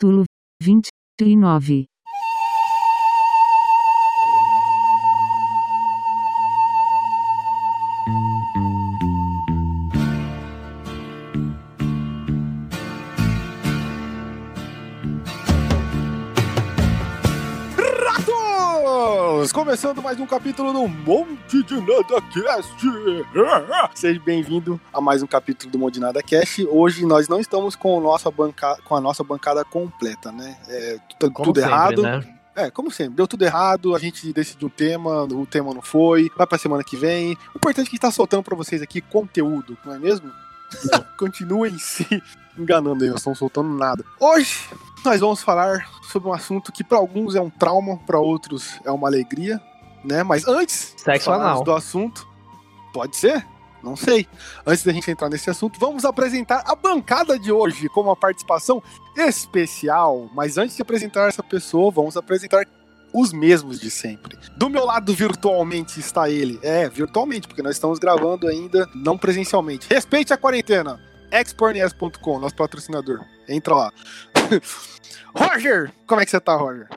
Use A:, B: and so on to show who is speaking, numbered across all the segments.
A: Capítulo 29
B: Começando mais um capítulo do Monte de Nada Cast. Seja bem-vindo a mais um capítulo do Monte de Nada Cast. Hoje nós não estamos com, o nossa banca... com a nossa bancada completa, né? É tudo,
C: Como
B: tudo
C: sempre,
B: errado.
C: né?
B: É, como sempre, deu tudo errado, a gente decidiu um tema, o tema não foi, vai pra semana que vem. O importante é que a gente tá soltando pra vocês aqui conteúdo, não é mesmo? Continuem se enganando aí, não estamos soltando nada. Hoje nós vamos falar sobre um assunto que pra alguns é um trauma, pra outros é uma alegria, né? Mas antes
C: Sexo anal.
B: do assunto, pode ser? Não sei. Antes da gente entrar nesse assunto, vamos apresentar a bancada de hoje com uma participação especial. Mas antes de apresentar essa pessoa, vamos apresentar os mesmos de sempre. Do meu lado, virtualmente, está ele. É, virtualmente, porque nós estamos gravando ainda não presencialmente. Respeite a quarentena. Expornes.com, nosso patrocinador. Entra lá. Roger! Como é que você tá, Roger?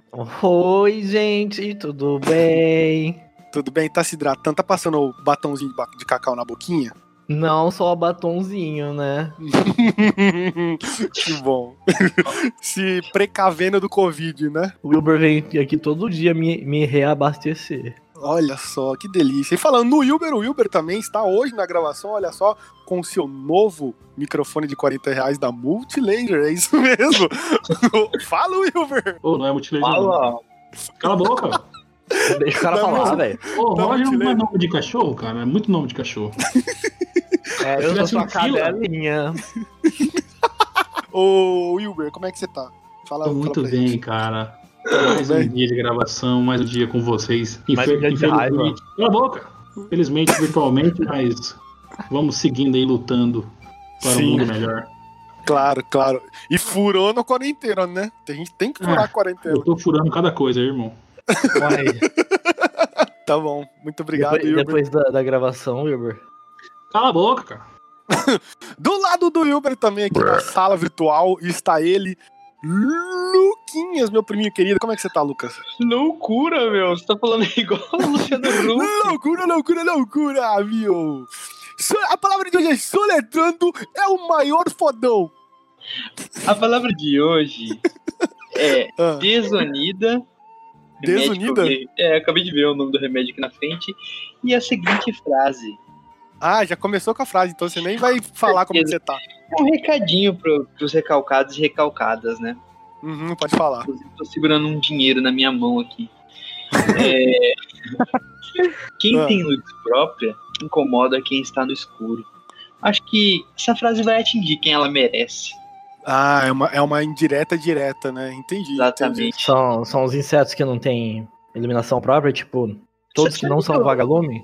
C: Oi, gente, tudo bem?
B: Tudo bem? Tá se hidratando? Tá passando o batomzinho de, cacau na boquinha?
C: Não só batonzinho, né?
B: que bom. se precavendo do Covid, né?
C: O Wilber vem aqui todo dia me, me reabastecer.
B: Olha só, que delícia. E falando no Wilber, o Wilber também está hoje na gravação, olha só, com o seu novo microfone de 40 reais da Multilaser, é isso mesmo. Fala, Wilber!
D: Ô, não é multilaser. não.
E: Fala.
D: Cala a boca.
C: Deixa o cara
B: Não,
C: falar,
B: não.
C: velho.
D: Ô,
B: Não,
D: Roger não é nome de cachorro, cara. É muito nome de cachorro.
C: É, eu sou sua
D: um fila.
C: cadelinha.
B: Ô, Wilber, como é que você tá? Fala,
D: Tô
B: fala
D: muito bem,
B: gente.
D: cara. Mais um dia de gravação, mais um dia com vocês.
C: Um
D: Infelizmente. Cala a boca. Infelizmente, virtualmente, mas vamos seguindo aí lutando para
B: Sim.
D: um mundo melhor.
B: Claro, claro. E furou na quarentena, né? A gente tem que furar
D: Ah,
B: a quarentena.
D: Eu tô furando cada coisa, aí, irmão.
B: Tá bom. Muito obrigado,
C: depois depois da, da gravação, Wilber.
D: Cala a boca, cara.
B: Do lado do Wilber também, aqui na sala virtual, está ele, Luquinhas, meu priminho querido. Como é que você tá, Lucas?
E: Loucura, meu. Você tá falando igual o Luciano Huck.
B: loucura, loucura, loucura, meu! A palavra de hoje é soletrando é o maior fodão.
E: A palavra de hoje é
B: Ah,
E: desunida.
B: Desunida?
E: Eu É, acabei de ver o nome do remédio aqui na frente. E a seguinte frase.
B: Ah, já começou com a frase, então você nem vai falar como que você tá.
E: É um recadinho pro, pros recalcados e recalcadas, né?
B: Uhum, pode falar.
E: Inclusive, tô segurando um dinheiro na minha mão aqui. É, Quem
B: Ah.
E: tem luz própria incomoda quem está no escuro. Acho que essa frase vai atingir quem ela merece.
B: Ah, é uma, é uma indireta direta, né? Entendi.
E: Exatamente.
C: São, são os insetos que não têm iluminação própria, tipo, todos que não são
E: Eu-
C: vagalume?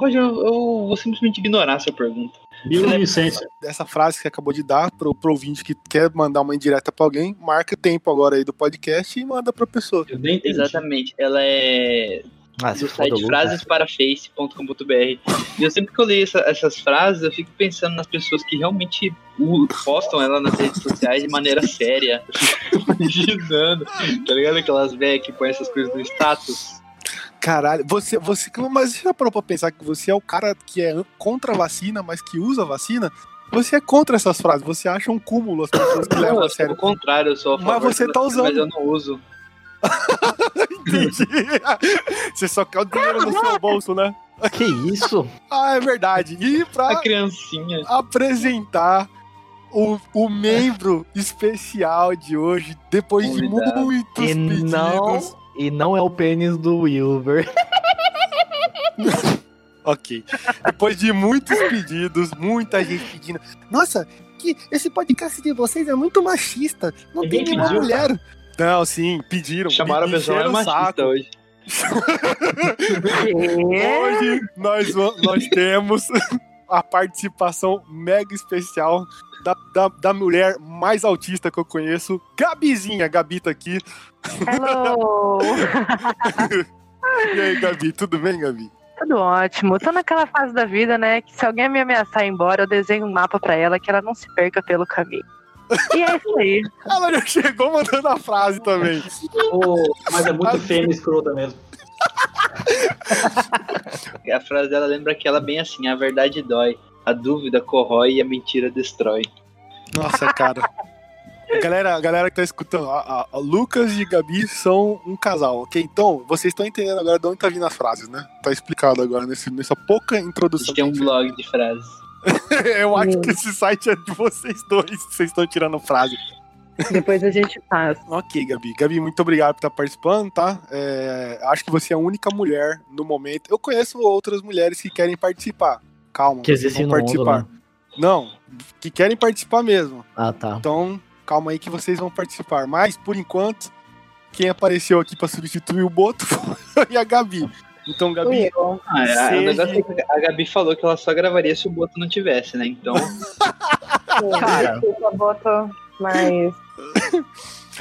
E: Hoje eu, eu vou simplesmente ignorar essa pergunta.
D: Bioluminescência.
B: entendi. Essa frase que você acabou de dar pro, pro ouvinte que quer mandar uma indireta pra alguém, marca tempo agora aí do podcast e manda pra pessoa.
D: Eu nem entendi.
E: Exatamente. Ela é
C: Ah,
E: do site frasesparaface.com.br. E eu sempre que eu leio essa- essas frases, eu fico pensando nas pessoas que realmente postam ela nas redes sociais de maneira séria. Imaginando, tá ligado? Aquelas velhas que põem essas coisas no status.
B: Caralho, você, você. Mas você já parou pra pensar que você é o cara que é contra a vacina, mas que usa a vacina? Você é contra essas frases, você acha um cúmulo as pessoas que levam
E: eu
B: a
E: sou
B: sério.
E: o contrário, eu sou a
B: Mas
E: favor
B: você
E: da
B: tá
E: vacina,
B: usando.
E: Mas eu não uso.
B: Entendi. Você só quer o dinheiro no seu bolso, né?
C: Que isso?
B: Ah, é verdade. E
E: A
B: pra
E: criancinha.
B: apresentar o, o membro especial de hoje, depois de
E: Convidado.
B: muitos
C: E
B: pedidos.
C: não, e não é o pênis do Wilber.
B: Ok. Depois de muitos pedidos, muita gente pedindo. Nossa, que esse podcast de vocês é muito machista. Não tem nenhuma
D: pediu,
B: mulher. Não, sim, pediram.
E: Chamaram a pessoa
B: o
E: machista hoje.
B: Hoje nós, nós temos a participação mega especial da, da, da mulher mais autista que eu conheço, Gabizinha. Gabi tá aqui.
F: Hello!
B: E aí, Gabi, tudo bem, Gabi?
F: Tudo ótimo. Tô naquela fase da vida, né? Que se alguém me ameaçar ir embora, eu desenho um mapa pra ela que ela não se perca pelo caminho. E é isso aí.
B: Ela já chegou mandando a frase também.
D: Ô, mas é muito fêmea escrota mesmo.
E: A frase dela lembra aquela bem assim: a verdade dói, a dúvida corrói e a mentira destrói.
B: Nossa, cara. A galera, a galera que tá escutando, a, a- a Lucas e Gabi são um casal, ok? Então, vocês estão entendendo agora de onde tá vindo as frases, né? Tá explicado agora nesse, nessa pouca
E: A gente
B: introdução.
E: tem um blog de frases.
B: Eu acho que esse site é de vocês dois, vocês estão tirando frase.
F: Depois a gente faz.
B: Ok, Gabi. Gabi, muito obrigado por estar participando, tá? É, acho que você é a única mulher no momento. Eu conheço outras mulheres que querem participar. Calma,
C: Que existe
B: vão
C: no mundo,
B: participar.
C: né?
B: Não, que querem participar mesmo.
C: Ah, tá.
B: Então, calma aí que vocês vão participar. Mas, por enquanto, quem apareceu aqui pra substituir o Boto foi a Gabi. Então, Gabi,
F: eu.
E: Ah, é,
B: Seja-
E: o negócio é que a Gabi falou que ela só gravaria se o Boto não tivesse, né? Então,
C: Cara.
F: Desculpa, Boto, mas.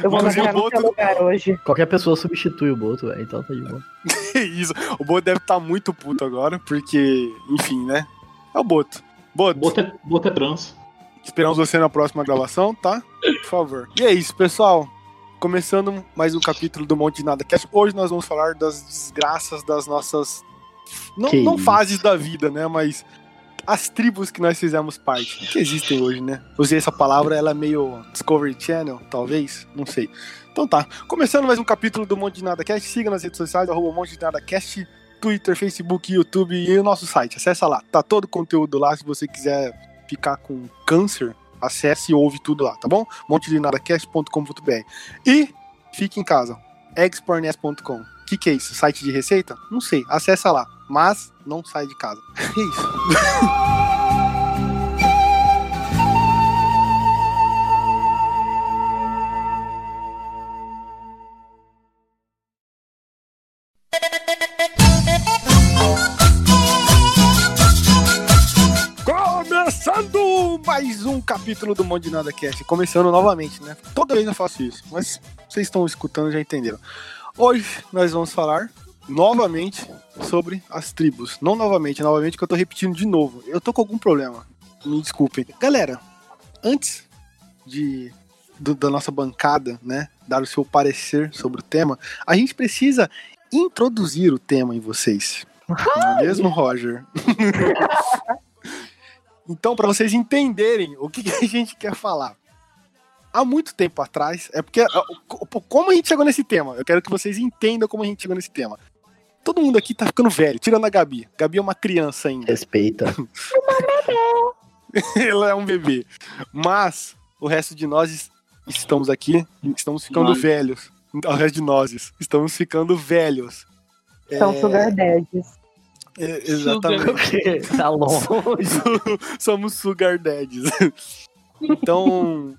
F: Eu vou
B: Mas Boto-
F: lugar hoje.
C: Qualquer pessoa substitui o Boto, velho. Então tá de boa.
B: isso. O Boto deve estar muito puto agora, porque, enfim, né? É o Boto. Boto,
D: Bota é, bota é trans.
B: esperamos você na próxima gravação, tá? Por favor. E é isso, pessoal. Começando mais um capítulo do Monte de Nada Cast. Hoje nós vamos falar das desgraças das nossas. Não, não fases da vida, né? Mas as tribos que nós fizemos parte. Que existem hoje, né? Usei essa palavra, ela é meio Discovery Channel, talvez. Não sei. Então tá. Começando mais um capítulo do Monte de Nada Cast. Siga nas redes sociais, arroba Monte de Nada Cast, Twitter, Facebook, YouTube e o nosso site. Acessa lá. Tá todo o conteúdo lá. Se você quiser ficar com câncer, acesse e ouve tudo lá, tá bom? montedinadacast.com.br E fique em casa. expornes.com. O que, que é isso? Site de receita? Não sei. Acessa lá. Mas não sai de casa. É isso. mais um capítulo do Monte de Nada Cast. Começando novamente, né? Toda vez eu faço isso, mas vocês estão escutando já entenderam. Hoje nós vamos falar novamente sobre as tribos. Não novamente, novamente que eu tô repetindo de novo. Eu tô com algum problema. Me desculpem. Galera, antes de do- da nossa bancada, né, dar o seu parecer sobre o tema, a gente precisa introduzir o tema em vocês. É mesmo, Roger? Então, para vocês entenderem o que, que a gente quer falar. Há muito tempo atrás, é porque co- como a gente chegou nesse tema? Eu quero que vocês entendam como a gente chegou nesse tema. Todo mundo aqui tá ficando velho, tirando a Gabi. Gabi é uma criança ainda.
C: Respeita.
B: Ela é um bebê. Mas o resto de nós es- estamos aqui, estamos ficando
E: Nós.
B: velhos. O resto de nós estamos ficando velhos.
F: São
B: É,
F: sugar daddies.
B: É, exatamente.
C: Tá longe.
B: Somos sugar daddies. Então,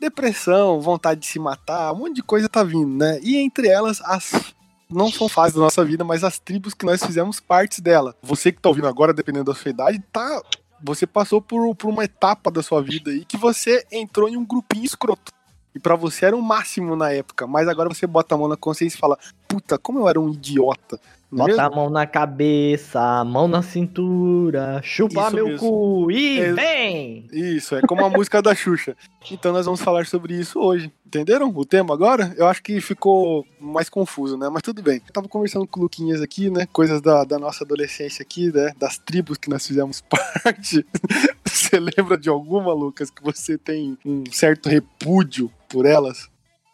B: depressão, vontade de se matar, um monte de coisa tá vindo, né? E entre elas, as não são fases da nossa vida, mas as tribos que nós fizemos partes dela. Você que tá ouvindo agora, dependendo da sua idade, tá. Você passou por, por uma etapa da sua vida aí que você entrou em um grupinho escroto. E pra você era o máximo na época, mas agora você bota a mão na consciência e fala: Puta, como eu era um idiota. É
C: Bota
B: mesmo?
C: a mão na cabeça, a mão na cintura, chupa
B: Isso
C: meu
B: mesmo.
C: cu e
B: É-
C: vem!
B: Isso, é como a música da Xuxa. Então nós vamos falar sobre isso hoje. Entenderam o tema agora? Eu acho que ficou mais confuso, né? Mas tudo bem. Eu tava conversando com o Luquinhas aqui, né? Coisas da, da nossa adolescência aqui, né? Das tribos que nós fizemos parte. Você lembra de alguma, Lucas, que você tem um certo repúdio por elas?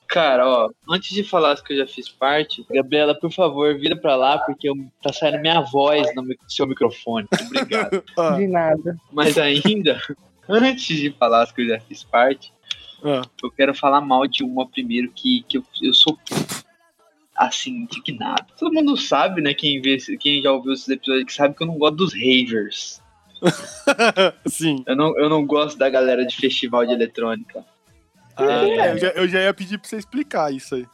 E: Cara, ó, antes de falar as que eu já fiz parte, Gabriela, por favor, vira pra lá, porque eu- tá saindo minha voz no seu microfone. Obrigado.
B: Ah,
F: De nada.
E: Mas ainda, antes de falar as que eu já fiz parte,
B: ah.
E: eu quero falar mal de uma primeiro que, que eu, eu sou assim, indignado. Todo mundo sabe, né? Quem, vê, quem já ouviu esses episódios que sabe que eu não gosto dos ravers.
B: Sim.
E: Eu não, eu não gosto da galera de festival de eletrônica.
B: Ah, é, eu, já, eu já ia pedir pra você explicar isso aí.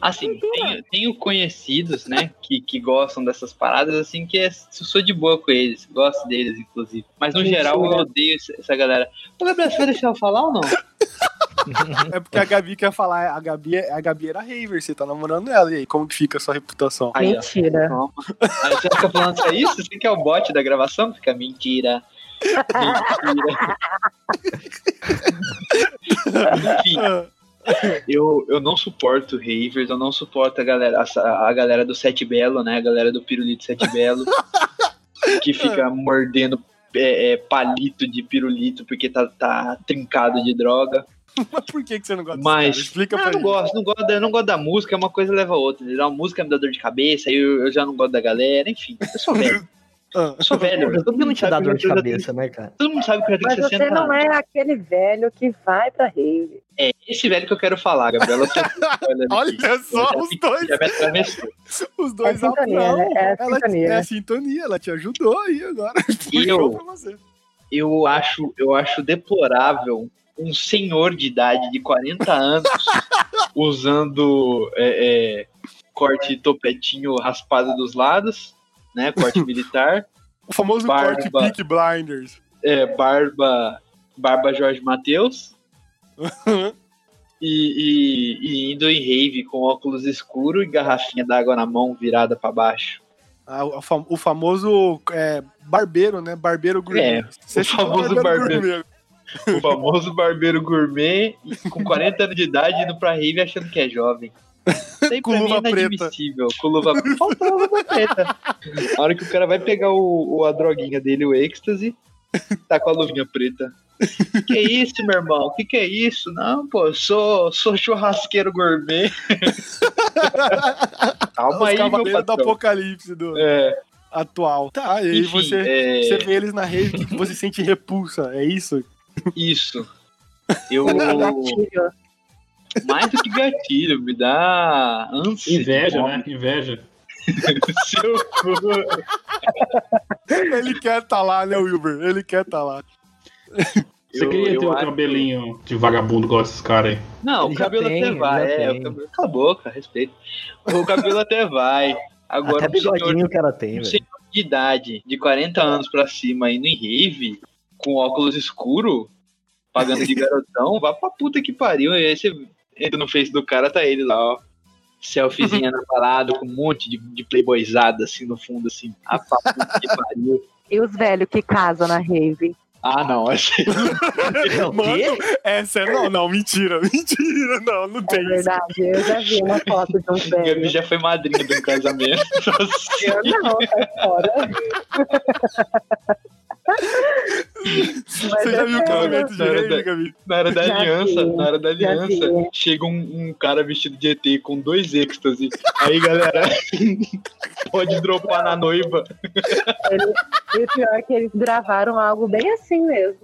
E: Assim, tenho, tenho conhecidos, né, que, que gostam dessas paradas, assim, que é, eu sou de boa com eles, gosto deles, inclusive. Mas no
F: Mentira.
E: geral eu odeio essa, galera. Ô, Gabriel, você vai deixar eu falar ou não?
B: É porque a Gabi quer falar, a Gabi, é- a Gabi era raver, você tá namorando ela. E aí, como que fica a sua reputação?
E: Aí, ó.
F: Mentira.
E: Aí você fica falando só isso? Você que é o bot da gravação? Fica mentira. Mentira. Enfim, eu, eu não suporto ravers, eu não suporto a galera, a, a galera do Sete Belo, né? A galera do Pirulito Sete Belo, que fica mordendo é, é, palito de pirulito porque tá, tá trincado de droga.
B: Mas por que, que você não gosta
E: Mas?
B: Explica pra
E: eu não
B: gente.
E: gosto, não gosto, da- eu não gosto da música, uma coisa leva a outra. entendeu? A música me dá dor de cabeça, aí eu, eu já não gosto da galera, enfim, eu sou velho.
B: Ah,
E: Eu sou velho.
C: Todo mundo te dá
E: sabe
C: dor de cabeça, né, cara?
E: Todo mundo sabe que eu já
F: Mas
E: tenho
F: você
E: 60
F: não
E: anos.
F: é aquele velho que vai pra rave.
E: É esse velho que eu quero falar, Gabriela. Olha,
B: Olha só os dois,
E: Já me atravessou.
B: os dois
F: É sintonia,
B: não,
F: né? É a
B: ela,
F: sintonia.
B: É a sintonia, ela te ajudou aí agora.
E: E eu?
B: pra você.
E: eu acho, eu acho deplorável um senhor de idade de 40 anos usando é, é, corte topetinho raspado dos lados, né? Corte militar,
B: O famoso
E: Barba.
B: corte Peak Blinders.
E: é, barba, barba Jorge Matheus e, e- e indo em rave com óculos escuros e garrafinha d'água na mão virada pra baixo.
B: Ah, o, fam- o famoso é, barbeiro, né? Barbeiro gourmet.
E: É, o famoso barbeiro.
B: gourmet.
E: O famoso barbeiro gourmet com 40 anos de idade indo pra rave achando que é jovem. Isso aí
B: Com luva
E: é
B: preta.
E: Com luva Falta a luva preta. A hora que o cara vai pegar o, o- a droguinha dele, o êxtase, tá com a luvinha preta. Que isso, meu irmão? Que que é isso? Não, pô, eu sou, sou churrasqueiro gourmet. Calma
B: Os
E: aí, meu
B: cavaleiros do
E: patrão.
B: apocalipse do
E: É,
B: atual. Tá, e aí
E: enfim,
B: você,
E: é,
B: você vê eles na que que você sente repulsa? É isso?
E: isso. Eu. Mais do que gatilho, me dá ânsia.
D: Inveja, né? Inveja.
E: Seu.
B: Ele quer tá lá, né, Wilber? Ele quer tá lá.
D: Você
E: Eu-
D: queria
E: eu
D: ter o
E: acho-
D: cabelo de vagabundo igual esses caras aí.
E: Não,
C: Ele
E: o cabelo
C: tem,
E: até vai. É,
C: tem.
E: o cabelo... Cala a boca, respeito. O cabelo até vai. Agora,
C: Até
E: um senhor
C: bigodinho o cara tem,
E: um
C: velho.
E: senhor de idade, de 40 anos pra cima, indo em rave, com óculos escuro, pagando de garotão, vá pra puta que pariu. E aí você entra no face do cara, tá ele lá, ó. Selfiezinha na parada, com um monte de, de playboyzada, assim, no fundo, assim. Puta que pariu.
F: E os velhos que casam na rave?
E: Ah, não, essa
C: É?
B: Mano, essa é. Não, não, mentira, mentira. Não, não
F: É
B: tem isso.
F: verdade, eu já vi uma foto de um
E: Gabi
F: velho.
E: já foi madrinha de um casamento.
F: Eu não, sai fora.
B: Você já
F: eu
B: viu o casamento de
E: não.
B: Gabi?
E: Na hora da
F: Já
E: aliança,
F: vi,
E: na hora da aliança,
F: vi.
E: chega um, um cara vestido de ET com dois êxtase. Aí, galera, pode dropar na noiva.
F: E o pior é que eles gravaram algo bem assim mesmo.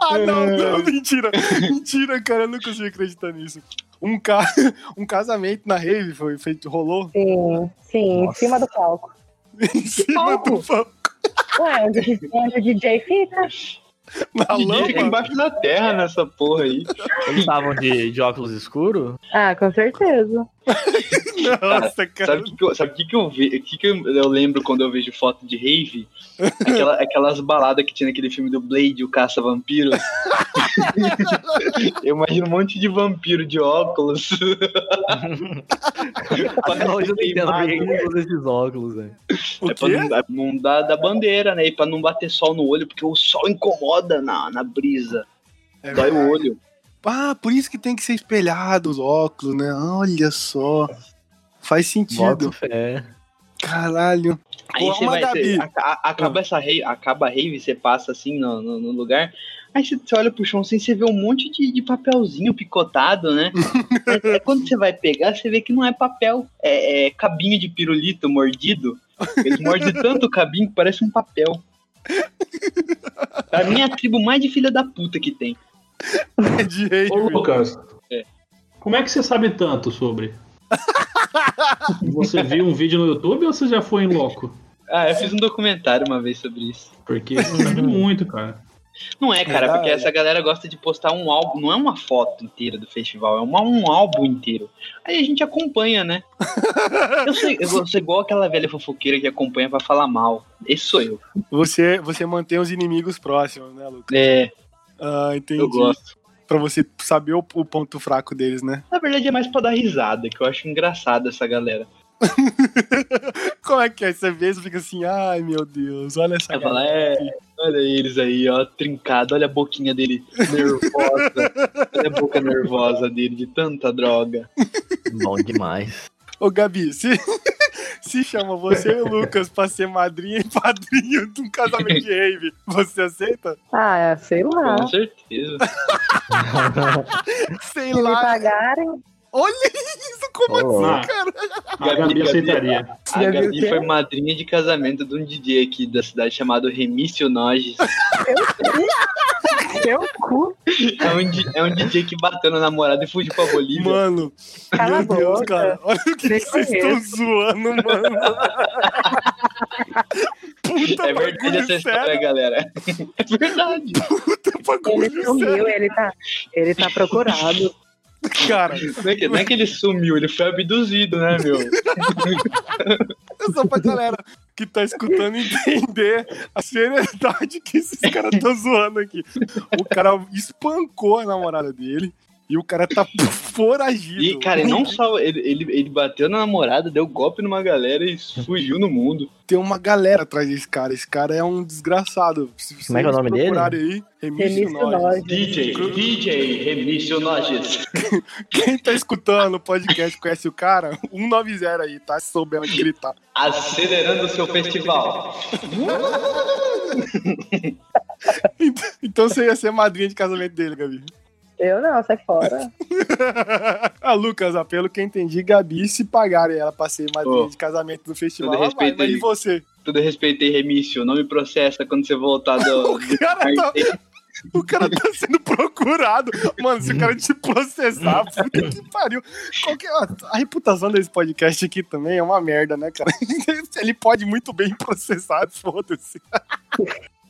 B: Ah, não,
E: É.
B: não, mentira. Mentira, cara, eu não consigo acreditar nisso. Um, ca... um casamento na rave foi feito, rolou
F: Sim, sim, em cima do palco.
B: em cima do palco,
F: Ué, onde, onde o DJ fica?
B: na
E: Ninguém fica
B: lama.
E: embaixo da terra nessa porra aí.
C: Eles estavam de, de óculos escuros?
F: Ah, com certeza.
B: Nossa, cara.
E: Sabe o que, que eu- sabe o que, que eu o que, que eu, eu lembro quando eu vejo foto de rave? Aquela- aquelas baladas que tinha naquele filme do Blade, o Caça Vampiros. eu imagino um monte de vampiro de óculos.
C: Até hoje eu não entendo por que
E: Queimado.
C: eles usam esses óculos, velho.
B: O
E: É pra
B: quê?
E: não, dar- não dar da bandeira, né? E pra não bater sol no olho, porque o sol incomoda na, na brisa.
B: É
E: Dói o olho.
B: Ah, por isso que tem que ser espelhado os óculos, né? Olha só. Faz sentido.
C: Fé.
B: Caralho.
E: Aí você vai. Você, aca- acaba essa rave, acaba a rave, você passa assim no, no, no lugar. Aí você, olha pro chão assim, você vê um monte de, de papelzinho picotado, né? Mas é quando você vai pegar, você vê que não é papel. É, é cabinho de pirulito mordido. Eles mordem tanto o cabinho que parece um papel. Pra mim é a tribo mais de filha da puta que tem.
B: É de rave.
D: Ô, Lucas.
E: É.
D: Como é que você sabe tanto sobre? Você viu um vídeo no YouTube ou você já foi em loco?
E: Ah, eu fiz um documentário uma vez sobre isso.
D: Porque você sabe muito, cara.
E: Não é, cara,
B: Verdade.
E: porque essa galera gosta de postar um álbum, não é uma foto inteira do festival, é uma- um álbum inteiro. Aí a gente acompanha, né? Eu sou, eu sou igual aquela velha fofoqueira que acompanha pra falar mal. Esse sou eu.
B: Você, você mantém os inimigos próximos, né, Lucas?
E: É,
B: Ah, entendi.
E: eu gosto.
B: Pra você saber o, o ponto fraco deles, né?
E: Na verdade é mais pra dar risada, que eu acho engraçado essa galera.
B: Como é que é? Você vê e fica assim, ai meu Deus, olha essa
E: falar,
B: galera
E: é, olha eles aí, ó, trincado, olha a boquinha dele nervosa. Olha a boca nervosa dele de tanta droga.
C: Bom demais.
B: Ô, Gabi, se, se chama você e o Lucas pra ser madrinha e padrinho de um casamento de rave, você aceita?
F: Ah, sei lá.
E: Com certeza.
B: Sei
F: Se me
B: lá.
F: pagarem,
B: Olha isso, como
C: Ô,
B: assim, cara?
D: A Gabi aceitaria.
E: A
F: o
E: Gabi foi madrinha de casamento de um DJ aqui da cidade chamado Remício Noges.
F: seu cu.
E: É um, é um DJ que bateu na namorada e fugiu pra Bolívia.
B: Mano,
F: Cala
B: meu
F: a
B: Deus,
F: boca.
B: cara. Olha o que vocês estão zoando, mano. Puta
E: é verdade essa história,
B: sério.
E: galera. É verdade.
B: Puta
F: Ele
B: bagulho sério.
F: sumiu, ele tá, ele tá procurado.
B: Cara,
E: Não é, que, não é que ele sumiu, ele foi abduzido, né, meu?
B: é só pra galera que tá escutando entender a seriedade que esses caras estão zoando aqui. O cara espancou a namorada dele e o cara tá foragido.
E: E, cara, não só. Ele, ele, ele bateu na namorada, deu golpe numa galera e fugiu no mundo.
B: Tem uma galera atrás desse cara. Esse cara é um desgraçado. Se
C: Como é que é o nome dele?
B: aí, Remício
F: Remício
B: Noges.
F: Noges.
E: DJ, DJ Remício Noges.
B: Quem tá escutando o podcast conhece o cara? 190 aí, tá? Se souber onde gritar.
E: Acelerando o seu festival.
B: Então você ia ser madrinha de casamento dele, Gabi.
F: Eu não, sai fora.
B: ah, Lucas, pelo que eu entendi, Gabi, se pagarem ela pra ser madrinha
E: Ô,
B: de casamento do festival, vai.
E: respeito
B: Mas e você?
E: Tudo respeitei, Remício. Não me processa quando você voltar do.
B: O cara tá, o cara tá sendo procurado. Mano, se o cara te processar, puta que pariu. Qualquer, a reputação desse podcast aqui também é uma merda, né, cara? Ele pode muito bem processar, foda-se.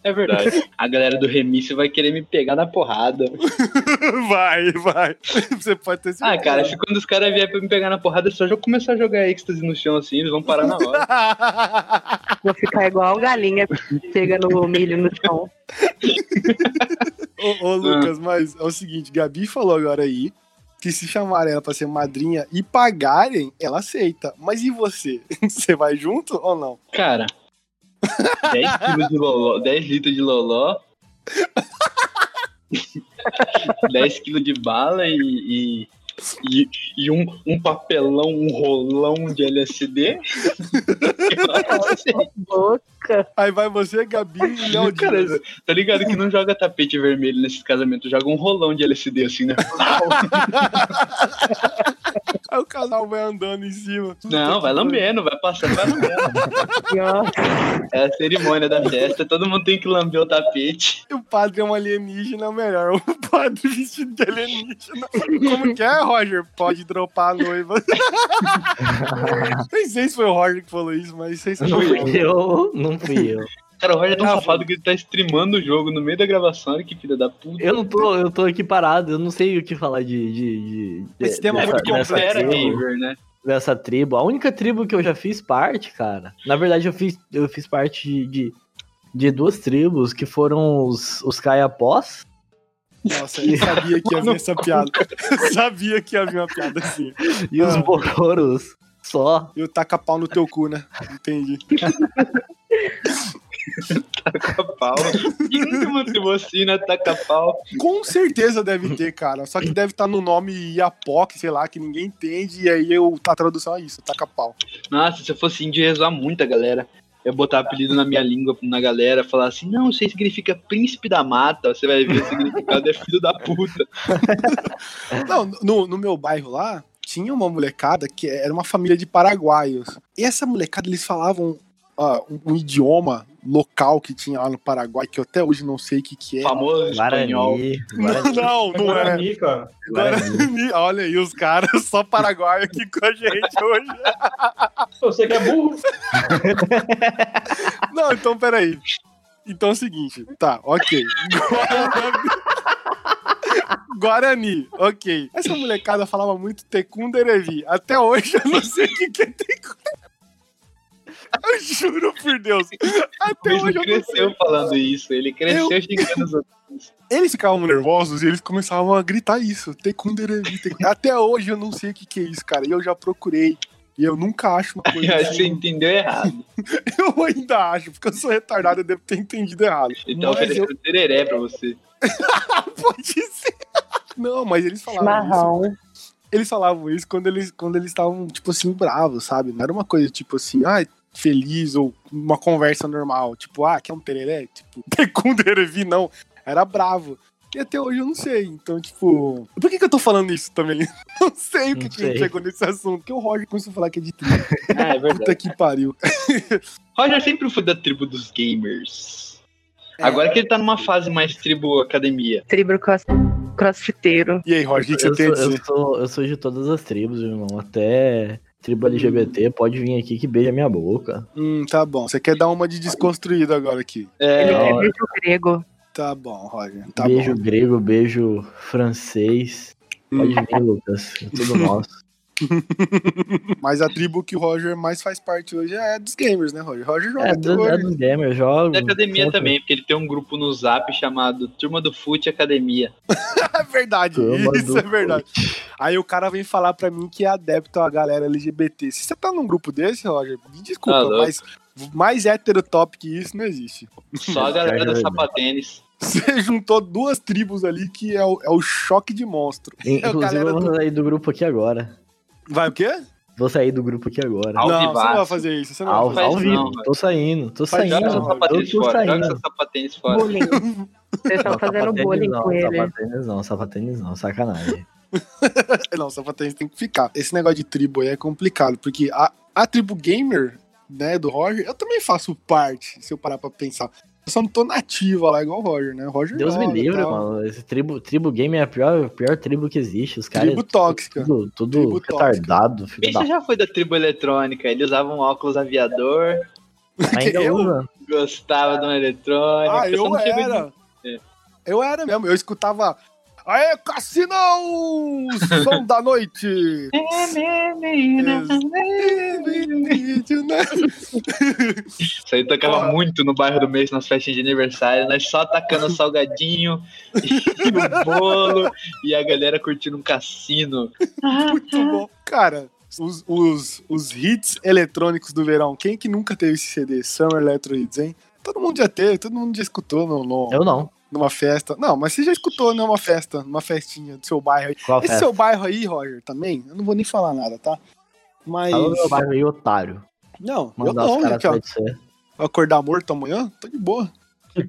E: É verdade. A galera do Remício vai querer me pegar na porrada.
B: Vai, vai. Você pode ter
E: Ah, cara, se quando os caras vierem pra me pegar na porrada, é só eu começar a jogar êxtase no chão assim, eles vão parar na hora.
F: Vou ficar igual galinha pegando o milho no chão.
B: Ô, ô, Lucas, mas é o seguinte, Gabi falou agora aí que se chamarem ela pra ser madrinha e pagarem, ela aceita. Mas e você? Você vai junto ou não?
E: Cara, 10 quilos de loló, 10 litros de loló, 10 quilos de bala e, e, e, e um, um papelão, um rolão de LSD.
F: Boca.
B: Aí vai você, Gabi e Léo
E: Cara,
B: Dias.
E: tá ligado que não joga tapete vermelho nesses casamentos, joga um rolão de LSD assim, né?
B: Aí o casal vai andando em cima.
E: Não, vai lambendo, vai passando, vai lambendo. É a cerimônia da festa, todo mundo tem que lamber o tapete.
B: E o padre é um alienígena melhor. O padre vestido de alienígena. Como que é, Roger? Pode dropar a noiva. Nem sei se foi o Roger que falou isso, mas sei se
C: Não
B: foi
C: fui eu, não fui eu.
E: Cara, o Roger é tão
B: Ah,
E: safado que ele tá streamando o jogo no meio da gravação, olha que filha da puta.
C: Eu não tô, eu tô aqui parado, eu não sei o que falar de. de, de
B: Esse tema é
C: dessa-
B: muito
C: dessa tribo,
E: gamer, né?
C: dessa tribo. A única tribo que eu já fiz parte, cara. Na verdade, eu fiz, eu fiz parte de, de, de duas tribos que foram os, os Caiapós.
B: Nossa, eu sabia que ia vir essa piada. Eu sabia que ia vir uma piada assim.
C: e os
B: Ah.
C: Bororos. Só.
B: E o taca pau no teu cu, né? Entendi.
E: Taca pau. Quem nunca motivou assim? Taca pau.
B: Com certeza deve ter, cara. Só que deve estar no nome Iapoc, sei lá, que ninguém entende. E aí eu, a tradução é isso, taca pau.
E: Nossa, se eu fosse índio, ia zoar muita galera. Eu botar apelido na minha língua na galera, falar assim, não, isso aí significa príncipe da mata. Você vai ver o significado é filho da puta.
B: Não, no, no meu bairro lá, tinha uma molecada que era uma família de paraguaios. E essa molecada, eles falavam ah, um, um idioma local que tinha lá no Paraguai, que eu até hoje não sei o que, que é.
E: Famoso espanhol.
C: Guarani.
B: Não,
C: Guarani.
B: não, não é.
D: Guarani, cara.
B: Guarani. Olha aí, os caras só paraguaio aqui com a gente hoje.
D: Você que é burro.
B: Não, então peraí. Então é o seguinte, tá, ok. Guarani. Ok. Essa molecada falava muito Tecunderevi. Até hoje eu não sei o que, que é Tecunderevi. Eu juro por Deus. Até
E: Ele
B: hoje eu
E: cresceu falando isso, ele cresceu xingando os outros.
B: Eles ficavam nervosos e eles começavam a gritar isso. Até hoje eu não sei o que, que é isso, cara. E eu já procurei. E eu nunca acho uma coisa
E: Aí Você
B: assim.
E: entendeu errado.
B: Eu ainda acho, porque eu sou retardado, eu devo ter entendido errado.
E: Ele tá
B: Mas eu-
E: oferecendo tereré pra você.
B: Pode ser. Não, mas eles falavam isso.
F: Chimarrão.
B: Eles falavam isso quando eles quando eles estavam, tipo assim, bravos, sabe? Não era uma coisa tipo assim, ah, feliz ou uma conversa normal. Tipo, ah, quer um tereré? Tipo, com derevi, não. Era bravo. E até hoje eu não sei. Então, tipo. Por que, que eu tô falando isso também? Não sei o que, que a gente chegou nesse assunto. Porque o Roger começou a falar que é de tribo.
E: Ah, é verdade.
B: Puta que pariu.
E: Roger sempre foi da tribo dos gamers.
B: É.
E: Agora que ele tá numa fase mais tribo academia.
F: Tribo cross, crossfiteiro.
B: E aí, Roger, o que, você tem a
C: sou, eu,
B: dizer?
C: sou, eu sou de todas as tribos, irmão. Até tribo LGBT pode vir aqui que beija minha boca.
B: Hum, tá bom. Você quer dar uma de desconstruído agora aqui.
F: Ele
E: É,
F: quer beijo grego.
B: Tá bom, Roger. Tá
C: beijo
B: bom.
C: grego, beijo francês. Pode vir, Lucas. É tudo nosso.
B: Mas a tribo que o Roger mais faz parte hoje é a dos gamers, né, Roger? Roger joga
C: É,
B: até
C: do, é
B: hoje.
C: dos gamers, jogo.
E: da academia também, porque ele tem um grupo no Zap chamado Turma do Fute Academia.
B: É verdade,
C: Turma
B: isso é verdade. Aí o cara vem falar pra mim que é adepto à galera LGBT. Se você tá num grupo desse, Roger, me desculpa,
E: Ah, louco.
B: mas mais hétero top que isso não existe.
E: Só a galera do sapatênis.
B: Você juntou duas tribos ali que é o, é o choque de monstro.
C: Inclusive,
B: galera
C: eu vou
B: do-
C: sair do grupo aqui agora.
B: Vai o quê?
C: Vou sair do grupo aqui agora.
E: Ao
B: não, você não vai fazer isso. Você não
C: Ao,
B: vai fazer
C: ao vivo, tô saindo, tô
B: Faz-
C: saindo.
E: Joga sapatênis
C: eu tô
E: fora. Joga
C: saindo.
E: seu sapatênis fora.
F: Bullying. Vocês estão
C: Não,
F: fazendo
C: sapatênis
F: bullying
C: não,
F: com ele.
C: Sapatênis não, sapatênis não, sacanagem.
B: Não, sapatênis tem que ficar. Esse negócio de tribo aí é complicado, porque a, a tribo gamer, né, do Roger, eu também faço parte, se eu parar pra pensar. Eu só não tô nativa lá igual o Roger, né? O Roger
C: Deus me
B: joga
C: livre, mano. Esse tribo, tribo game é a pior, a pior tribo que existe. Os caras.
B: Tribo tóxica.
C: Tudo, tudo
B: Tribo
C: retardado, filho
E: Bicho
C: da
E: já foi da tribo eletrônica. Ele usava um óculos aviador,
C: Ainda
B: Eu?
C: usa.
E: gostava de uma eletrônica.
B: Ah, eu
E: chegou
B: era.
E: de- É.
B: Eu era mesmo. Eu escutava. Aê, Cassinão! Som da noite!
E: Isso aí tocava
B: Porra.
E: muito no bairro do mês nas festas de aniversário, nós só tacando salgadinho e no bolo e a galera curtindo um cassino.
B: Muito bom. Cara, os, os, os hits eletrônicos do verão. Quem que nunca teve esse CD? Summer Electro Hits, hein? Todo mundo já teve, todo mundo já escutou no, no-
C: Eu não.
B: Numa festa. Não, mas você já escutou numa festa, numa festinha do seu bairro aí.
C: Qual
B: Esse
C: festa?
B: seu bairro aí, Roger, também? Eu não vou nem falar nada, tá? Mas.
C: Fala do meu bairro aí, otário.
B: Não, eu
C: Mandar os
B: não, ó.
C: de você.
B: Acordar morto amanhã? Tô de boa.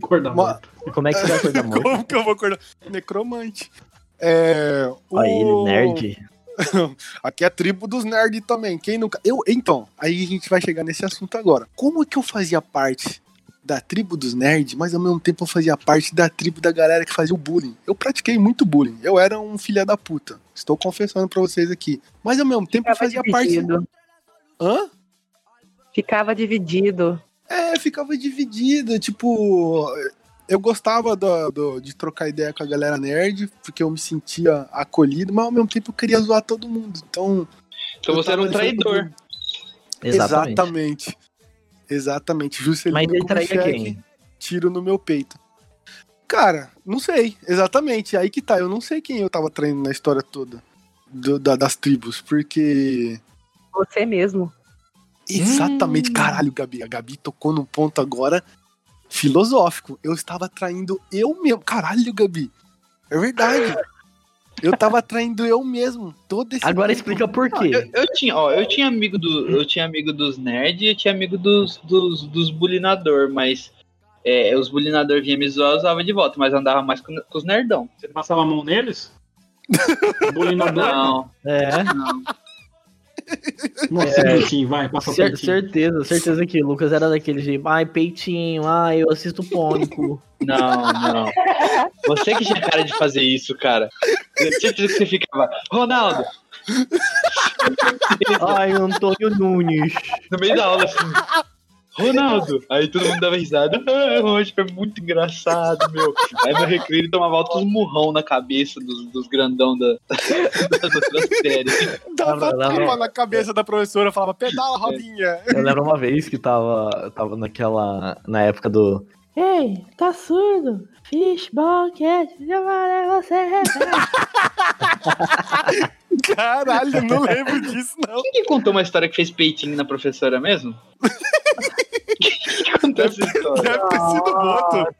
D: Cor da
B: Uma-
D: morta.
C: E como é que você vai acordar morto?
B: Como que eu vou acordar? Necromante. É.
C: Olha ele,
B: o-
C: nerd.
B: Aqui é a tribo dos nerds também. Quem nunca. Eu, então, aí a gente vai chegar nesse assunto agora. Como que eu fazia parte da tribo dos nerds, mas ao mesmo tempo eu fazia parte da tribo da galera que fazia o bullying? Eu pratiquei muito bullying. Eu era um filho da puta. Estou confessando pra vocês aqui. Mas ao mesmo tempo eu
F: Ficava
B: fazia parte.
F: dividido.
B: Hã?
F: Ficava dividido.
B: É, ficava dividido, tipo. Eu gostava do, do- de trocar ideia com a galera nerd, porque eu me sentia acolhido, mas ao mesmo tempo eu queria zoar todo mundo. Então.
E: Então
B: eu
E: você era um traidor.
B: do-
C: Exatamente.
B: Exatamente. Exatamente. Juscelino
C: Mas ele traía
B: Kubitschek,
C: quem?
B: Tiro no meu peito. Cara, não sei. Exatamente. Aí que tá. Eu não sei quem eu tava traindo na história toda do- da- das tribos, porque.
F: Você mesmo.
B: Exatamente.
C: Hum.
B: Caralho, Gabi. A Gabi tocou num ponto agora filosófico. Eu estava traindo eu mesmo. Caralho, Gabi. É verdade. Eu tava traindo eu mesmo. Todo esse
C: Agora
B: tempo.
C: explica por
E: Não,
C: quê.
E: eu, eu tinha, ó, eu tinha amigo do, eu tinha amigo dos nerds e eu tinha amigo dos, dos, dos bulinador, mas é, os bulinador vinham me zoar, eu usava de volta, mas andava mais com, com os nerdão.
D: Você passava a mão neles? Bolinador?
E: Não,
C: É,
E: não.
D: Nossa,
C: É.
D: peitinho, vai, passa o
C: cer-
D: peitinho.
C: certeza, certeza que o Lucas era daquele jeito. Ai, peitinho, ai, eu assisto pônico.
E: Não, não. Você que tinha cara de fazer isso, cara. Eu certeza que você ficava, Ronaldo,
C: ai, Antônio Nunes.
E: no meio da aula assim. Ronaldo! Aí todo mundo dava risada. Ah, hoje foi muito engraçado, meu. Aí no recreio ele tomava altos murrão na cabeça dos, dos grandão da, das outras séries.
B: Dava tapa na cabeça da professora, falava, pedala, Robinha.
C: Eu lembro uma vez que tava, tava naquela. Na época do. Ei, tá surdo? Fishball cat, eu vou você.
B: Caralho, não lembro disso, não.
E: Quem que contou uma história que fez peitinho na professora mesmo? História?
B: Deve ter sido boto.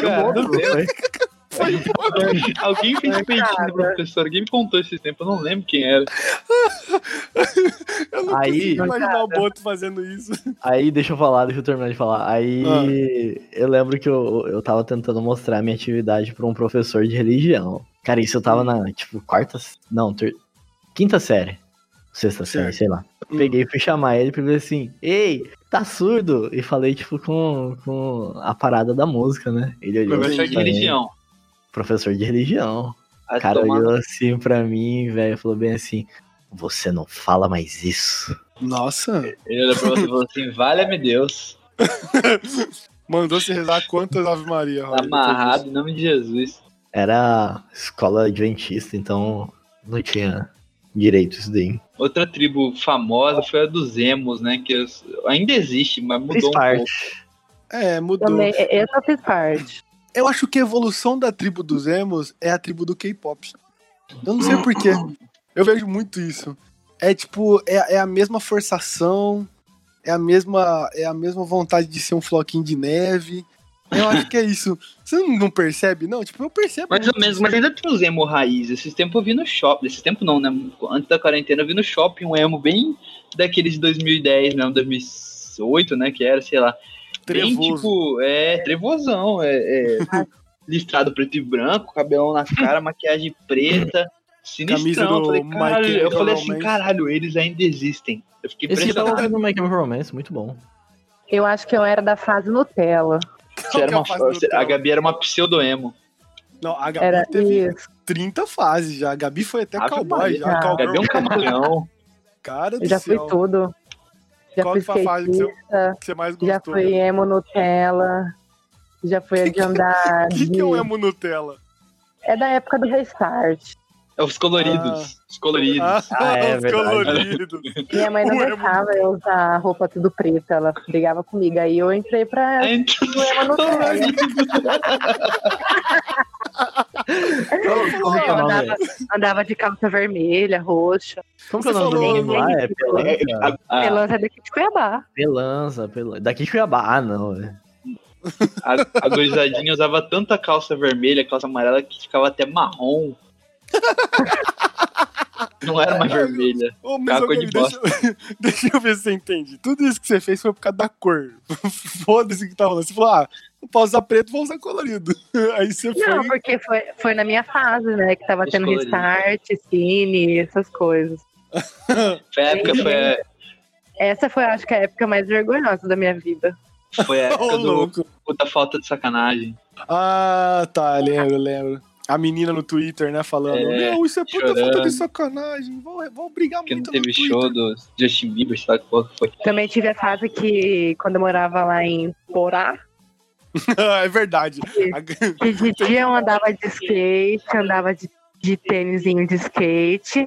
E: Cara, não lembro.
B: foi embora.
E: Alguém fez peitinho do professor, alguém me contou esse tempo, eu não lembro quem era.
B: Eu não
C: Aí-
B: consigo imaginar o Boto fazendo isso.
C: Aí, deixa eu falar, deixa eu terminar de falar. Aí,
B: Ah.
C: eu lembro que eu, eu tava tentando mostrar minha atividade pra um professor de religião. Cara, isso eu tava na, tipo, quarta. Não, ter- quinta série. Sexta série, sei lá. Peguei e fui chamar ele pra ele assim: Ei, tá surdo? E falei, tipo, com, com a parada da música, né? Ele olhou
E: Professor
C: assim
E: de religião.
C: Professor de religião. O cara
E: tomar-
C: olhou assim pra mim, velho, falou bem assim: Você não fala mais isso.
B: Nossa,
E: Ele olhou pra você e falou assim: Valha-me Deus.
B: mandou se rezar quantas Ave Maria,
E: Tá
B: Roger,
E: amarrado em nome de Jesus.
C: Era escola adventista, então não tinha direito isso daí.
E: Outra tribo famosa foi a dos Emos, né? Que ainda existe, mas
C: Fiz
E: mudou um
C: parte.
E: pouco.
B: É, mudou.
F: Também, eu só fiz parte.
B: Eu acho que a evolução da tribo dos emos é a tribo do K-pop. Eu não sei porquê. Eu vejo muito isso. É tipo, é, é a mesma forçação, é a mesma, é a mesma vontade de ser um floquinho de neve. Eu acho que é isso. Você não percebe, não? Tipo, eu percebo.
E: Mais ou menos, mas ainda tem os emo raiz. Esses tempos eu vi no shopping. Esses tempos não, né? Antes da quarentena eu vi no shopping um emo bem daqueles de 2010, não, 2008, né? Que era, sei lá. Bem
B: Trevoso.
E: tipo, é, trevosão. É, é listrado preto e branco, cabelão na cara, maquiagem preta.
B: Camisa
E: Sinistrão.
B: do
E: Eu falei, caralho, eu falei assim, caralho, eles ainda existem. Eu fiquei
C: Esse tava
E: impressionado.
C: ouvindo My Chemical Romance, muito bom.
F: Eu acho que eu era da fase Nutella.
E: Você era
B: Qual
E: uma,
B: é a
E: a? Gabi era uma pseudo-emo.
B: Não, a Gabi
F: Era
B: teve
F: isso.
B: 30 fases já. A Gabi foi até cowboy já. Cowgirl.
E: Gabi é um camaleão.
B: Cara do
F: já
B: céu.
F: tudo. Já
B: Qual foi a fase que você,
F: skatista,
B: que você mais
F: já
B: gostou?
F: fui emo Nutella, já fui a de andar
B: O que, que é
F: de...
B: emo Nutella?
F: É da época do Restart.
E: É os coloridos. Os coloridos.
B: Ah,
C: Ah, é
B: os
C: verdade.
B: coloridos.
F: Minha mãe não
B: O emo-
F: deixava eu usar roupa tudo preta, ela brigava comigo. Aí eu entrei pra
E: Aí, então,
F: o emo Nutella.
C: Como que é
F: Eu
C: o nome?
F: andava, andava de calça vermelha, roxa.
C: Como que é o nome do menino lá? É Pelanza?
E: a,
F: Pelanza daqui de Cuiabá.
C: Pelanza, Pelanza. Daqui de Cuiabá. Ah, não. velho.
E: a, a gurizadinha usava tanta calça vermelha, calça amarela, que ficava até marrom. Não era mais vermelha.
B: Ô, mas
E: de
B: deixa, deixa eu ver se você entende. Tudo isso que você fez foi por causa da cor. Foda-se o que tá rolando. Você falou, ah, não posso usar preto, vou usar colorido. Aí você
F: Não,
B: foi.
F: porque foi, foi na minha fase, né? Que tava
E: Os
F: tendo
E: coloridos.
F: restart, cine, essas coisas.
E: Foi a época, foi a,
F: Essa foi, acho que, a época mais vergonhosa da minha vida.
E: foi a época do
B: louco.
E: puta falta de sacanagem.
B: Ah, tá, lembro, lembro. A menina no Twitter, né, falando:
E: É,
B: Não, isso é puta
E: chorando.
B: falta de sacanagem. Vão, vão brigar
E: Porque não
B: muito
E: teve
B: no Twitter.
E: show do Justin Bieber, porra que foi.
F: Também tive a fase que, quando eu morava lá em Porá,
B: é verdade.
F: Que de dia eu andava de skate, andava de, de tênisinho de skate.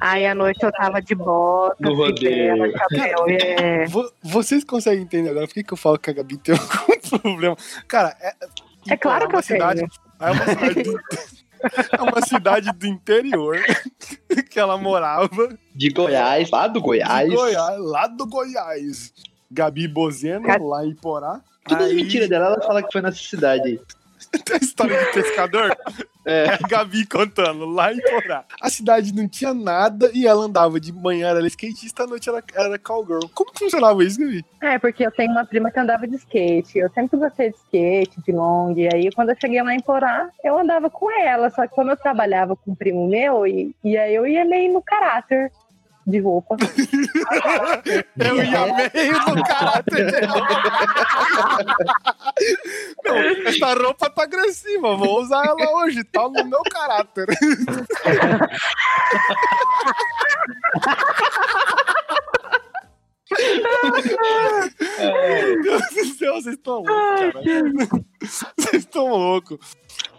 F: Aí à noite eu tava de bota,
E: No rodeio.
F: fivela, chapéu. É,
B: Vo- Vocês conseguem entender agora por que, que eu falo que a Gabi tem algum problema? Cara, é.
F: É claro
B: é
F: que eu tenho.
B: É uma cidade do, é uma cidade do interior que ela morava.
E: De Goiás, lá do Goiás.
B: De Goiás, lá do Goiás. Gabi Bozeno,
F: Cara-
B: lá em Porá.
E: Tudo
B: Aí,
E: é mentira dela, ela fala que foi nessa cidade.
B: Tem a história de pescador? É. a Gabi contando, lá em Porá. A cidade não tinha nada e ela andava de manhã, era skatista, à noite ela era cowgirl. Como que funcionava isso, Gabi?
F: É, porque eu tenho uma prima que andava de skate. Eu sempre gostei de skate, de long. E aí, quando eu cheguei lá em Porá, eu andava com ela. Só que como eu trabalhava com um primo meu, e, e aí eu ia meio no caráter de roupa.
B: Eu ia meio do caráter essa roupa tá agressiva, vou usar ela hoje, tá no meu caráter. Meu Deus do céu, vocês estão loucos, cara. Vocês estão loucos.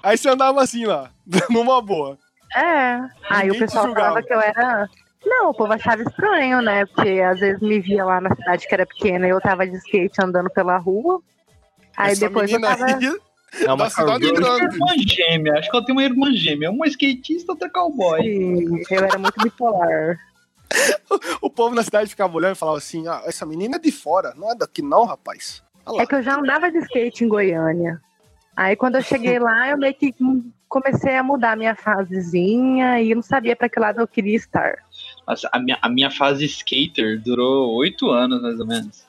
B: Aí você andava assim lá, numa boa.
F: É. Aí o pessoal falava que eu era. Não, o povo achava estranho, né? Porque às vezes me via lá na cidade que era pequena e eu tava de skate andando pela rua. Aí
B: Essa
F: depois eu
B: menina
F: tava.
B: aí
C: É uma
B: da cidade grande.
E: Irmã gêmea, acho que ela tem uma irmã gêmea. Uma skatista, outra cowboy.
F: Sim, eu era muito bipolar.
B: O povo na cidade ficava olhando e falava assim: ah, essa menina é de fora, não é daqui não, rapaz.
F: É que eu já andava de skate em Goiânia. Aí quando eu cheguei lá, eu meio que comecei a mudar a minha fasezinha e eu não sabia pra que lado eu queria estar.
E: Nossa, a minha, a minha fase skater durou oito anos, mais ou menos.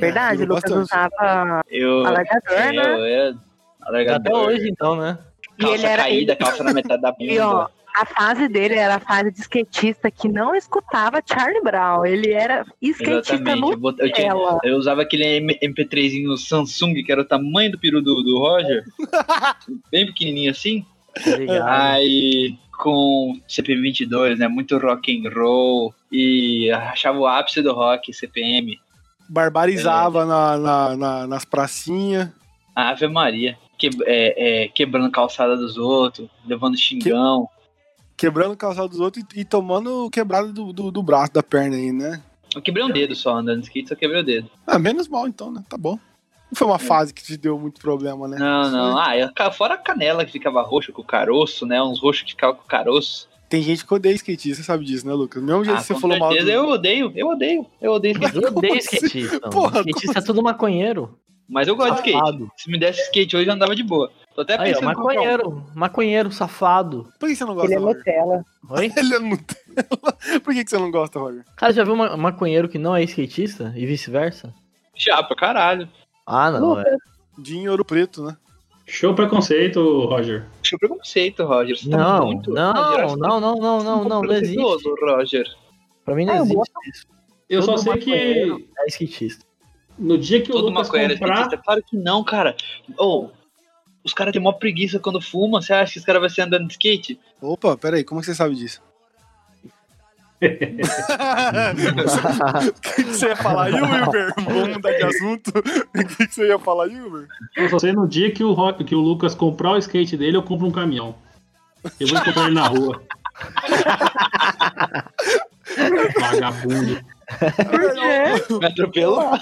F: Verdade, o Lucas
B: bastante.
F: usava
E: Eu,
F: alargador,
E: eu,
F: né?
E: eu, alargador,
C: Até hoje, então, né?
F: E
E: calça
F: ele era-
E: caída, calça na metade da bunda.
F: E ó, a fase dele era a fase de skatista que não escutava Charlie Brown. Ele era skatista
E: Exatamente. Eu, eu, tinha- eu usava aquele M- MP3zinho Samsung, que era o tamanho do peru do, do Roger. bem pequenininho assim. Aí com CP22, né? Muito rock and roll. E achava o ápice do rock, CPM.
B: Barbarizava na, na- na- nas pracinhas.
E: Ave Maria. Que, é, é, quebrando calçada dos outros, levando xingão.
B: Quebrando o calçado dos outros e, e tomando quebrada do, do, do braço, da perna aí, né?
E: Eu quebrei um dedo só andando de skate, só quebrei o dedo.
B: Ah, menos mal então, né? Tá bom. Não foi uma fase que te deu muito problema, né?
E: Não, não. Ah, fora a canela que ficava roxa com o caroço, né? Uns roxos que ficavam com o caroço.
B: Tem gente que odeia skatista, você sabe disso, né, Lucas? Mesmo jeito
E: Ah,
B: que você falou mal do...
E: eu odeio, eu odeio, eu odeio skate.
C: Eu odeio
B: Como assim?
C: skatista.
B: Porra,
C: skatista é tudo maconheiro.
E: Mas eu gosto de skate.
C: Safado.
E: Se me desse skate hoje, eu andava de boa. Tô até
C: Aí, ó,
E: pensando em comprar um.
C: maconheiro. Maconheiro, safado.
B: Por que você não gosta,
F: Ele é
B: Roger?
F: Nutella.
C: Oi?
B: Ele é Nutella. Por que você não gosta, Roger?
C: Cara, já viu uma maconheiro que não é skatista? E vice-versa?
E: Já, pra caralho.
C: Ah, não. É.
B: Dinho Ouro Preto, né?
D: Show preconceito, Roger.
E: Deixa eu preconceito, Roger. Você tá
C: Não,
E: muito...
C: não,
E: Roger, você tá
C: não, não, não, não, não, não existe.
E: Roger.
C: Pra mim não
F: Ah, eu
C: existe isso.
D: Eu só
C: Todo
D: sei que
C: É skatista.
D: no dia que o
E: Todo
D: Lucas
E: maconheiro é
D: comprar,
E: skatista. Claro que não, cara. Ô, os caras têm mó preguiça quando fumam. Você acha que os caras vão ser andando de skate?
B: Opa, peraí, como que você sabe disso? O que, que você ia falar aí, Wilber? Vamos mudar de assunto. O que, que você ia falar aí, Wilber?
D: eu só sei no dia que o, Rock, que o Lucas comprar o skate dele, eu compro um caminhão. Eu vou encontrar ele na rua. Vagabundo.
E: Me atropelar.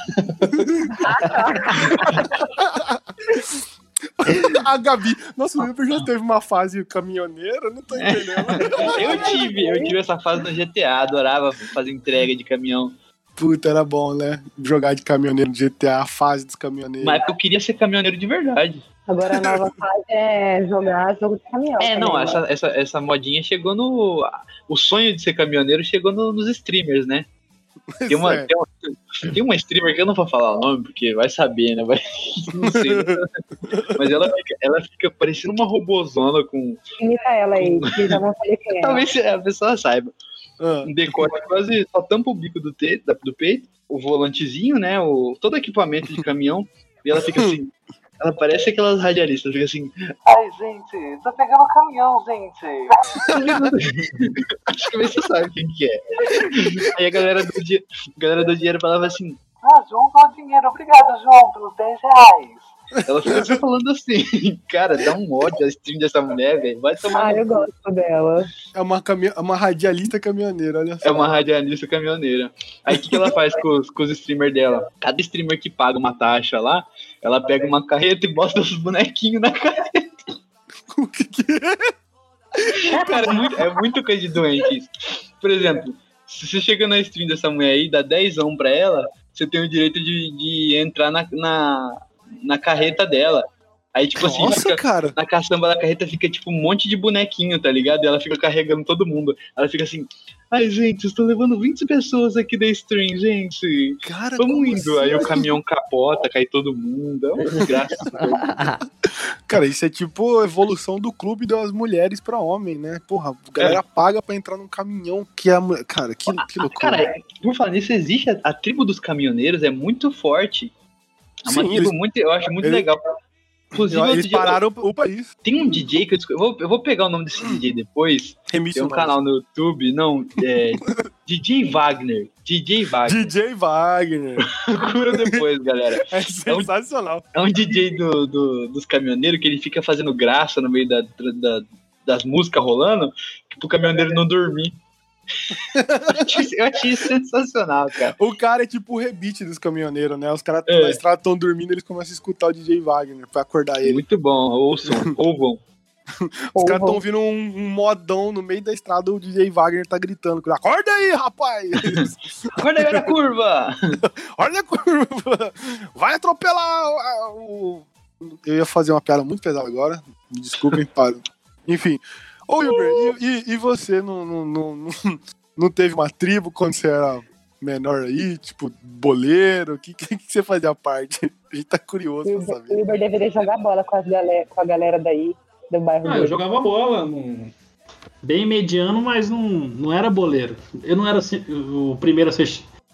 B: A Gabi. Nossa, o já teve uma fase caminhoneira, não tô entendendo.
E: Eu tive, eu tive essa fase no GTA. Adorava fazer entrega de caminhão.
B: Puta, era bom, né? Jogar de caminhoneiro no GTA, a fase dos caminhoneiros.
E: Mas eu queria ser caminhoneiro de verdade.
F: agora a nova fase é jogar jogo de caminhão.
E: É, não,
F: também,
E: essa, essa, essa modinha chegou no. O sonho de ser caminhoneiro chegou no- nos streamers, né? Tem uma,
B: É.
E: tem, uma, tem uma streamer que eu não vou falar o nome, porque vai saber, né? Vai, não sei. Mas ela fica, ela fica parecendo uma robozona com.
F: Imita ela aí, que já não sei quem é.
E: Talvez a pessoa saiba.
B: Ah,
E: Um decote quase só tampa o bico do, te, do peito, o volantezinho, né? O, todo equipamento de caminhão. E ela fica assim. Ela parece aquelas radialistas, fica assim. Ai, gente, tô pegando o caminhão, gente. Acho que você sabe quem que é. Aí a galera do, di- a galera do dinheiro falava assim. Ah, João, dá dinheiro, obrigado, João, pelos 10 reais. Ela fica falando assim, cara, dá um ódio a stream dessa mulher, velho. Vai tomar.
F: Ah, eu gosto dela.
B: é uma, caminho, é uma radialista caminhoneira, olha só.
E: É uma radialista caminhoneira. Aí o que, que ela faz com os, com os streamers dela? Cada streamer que paga uma taxa lá, ela pega uma carreta e bota os bonequinhos na carreta.
B: O que que é?
E: Cara, é muito, é muito coisa de doente isso. Por exemplo, se você chega na stream dessa mulher aí, dá 10 pra ela, você tem o direito de, de entrar na, na, na carreta dela. Aí, tipo assim,
B: Nossa,
E: fica-
B: cara.
E: na caçamba da carreta fica tipo um monte de bonequinho, tá ligado? E ela fica carregando todo mundo. Ela fica assim, ai gente, estou levando 20 pessoas aqui da stream, gente.
B: Cara,
E: Vamos indo.
B: assim?
E: Aí o caminhão capota, cai todo mundo. É uma desgraça.
B: Cara, isso é tipo a evolução do clube das mulheres pra homem, né? Porra, a galera paga pra entrar num caminhão que é a mulher. Cara, que, que loucura.
E: Cara, por falar nisso, existe a, a tribo dos caminhoneiros, é muito forte. É uma
B: Sim,
E: tribo
B: eles-
E: muito, eu acho muito
B: eles-
E: legal. Inclusive,
B: Eles
E: dia,
B: pararam o país.
E: tem um DJ que eu, eu vou, eu vou pegar o nome desse DJ depois. Tem um
B: nome.
E: canal no YouTube, não, é DJ Wagner. DJ Wagner.
B: DJ Wagner.
E: Procura depois, galera.
B: É sensacional.
E: É um DJ do, do- dos caminhoneiros que ele fica fazendo graça no meio da, da- das músicas rolando pro caminhoneiro não dormir. Eu, achei, isso sensacional, cara.
B: O cara é tipo o rebite dos caminhoneiros, né? Os caras
E: É.
B: na estrada estão dormindo, eles começam a escutar o DJ Wagner pra acordar ele.
E: Muito bom, ouçam, ouvam.
B: Os caras estão ouvindo um, um modão no meio da estrada, o DJ Wagner tá gritando. Acorda aí, rapaz!
E: Acorda aí na curva!
B: Olha a curva! Vai atropelar o, Eu ia fazer uma piada muito pesada agora. Me desculpem, para. Enfim. Ô, Wilber, e, e- e você não, não, não, não- não teve uma tribo quando você era menor aí? Tipo, boleiro? O que, que, que você fazia parte? A gente tá curioso pra saber.
F: o Uber deveria jogar bola com, as galera, com a galera daí, do bairro
D: Ah, eu
F: dele.
D: jogava bola, não- bem mediano, mas não, não era boleiro. Eu não era assim, o primeiro a ser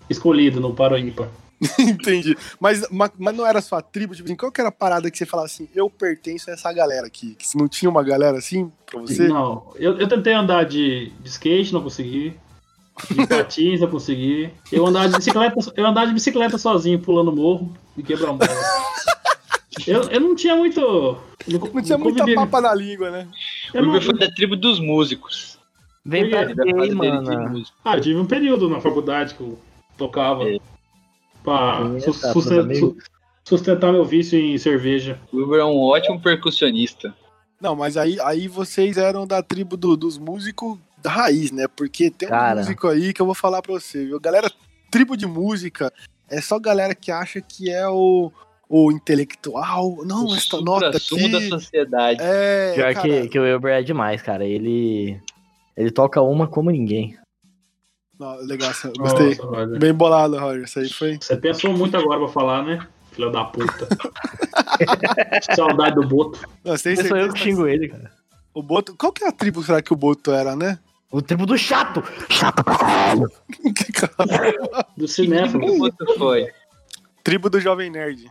D: escolhido no Paro Ímpar.
B: Entendi. Mas, mas, mas não era sua tribo? Tipo assim, qual que era a parada que você falava assim, eu pertenço a essa galera aqui? Que se não tinha uma galera assim pra você?
D: Não, eu, eu tentei andar de, de skate, não consegui. De patins, não consegui. Eu andava de bicicleta, eu andava de bicicleta sozinho, pulando morro e quebrando bola. Eu, eu não tinha muito.
B: Não tinha muita
D: convivi-
B: papa na língua, né?
E: O
D: eu não-
E: Uber foi da tribo dos músicos.
C: Vem pra
E: dele de
C: mano?
D: Ah, eu tive um período na faculdade que eu tocava
E: É.
D: pra
C: Eita,
D: sus-
C: pros
D: susten-
C: amigos.
D: su- sustentar meu vício em cerveja.
E: O Uber é um ótimo percussionista.
B: Não, mas aí, aí vocês eram da tribo do- dos músicos da raiz, né? Porque tem um
C: Cara.
B: músico aí que eu vou falar pra você, viu? Galera, tribo de música é só galera que acha que é o, o intelectual. Não,
E: o
B: esta nota
E: supra-sumo da
B: aqui.
E: sociedade.
B: É,
C: Pior
B: cara,
C: que, que o Wilber é demais, cara. Ele. Ele toca uma como ninguém.
B: Legal, gostei.
D: Nossa.
B: Bem bolado, Roger. Isso aí foi.
D: Você pensou muito agora pra falar, né? Filha da puta. Saudade do Boto.
B: Não,
C: Não sou eu que xingo ele, cara.
B: O Boto. Qual que é a tribo será que o Boto era, né?
C: O tempo do chato! Chato pra caralho!
B: Que cara-
D: Do
E: O
D: cinéfilo.
E: Boto foi.
B: tribo do Jovem Nerd.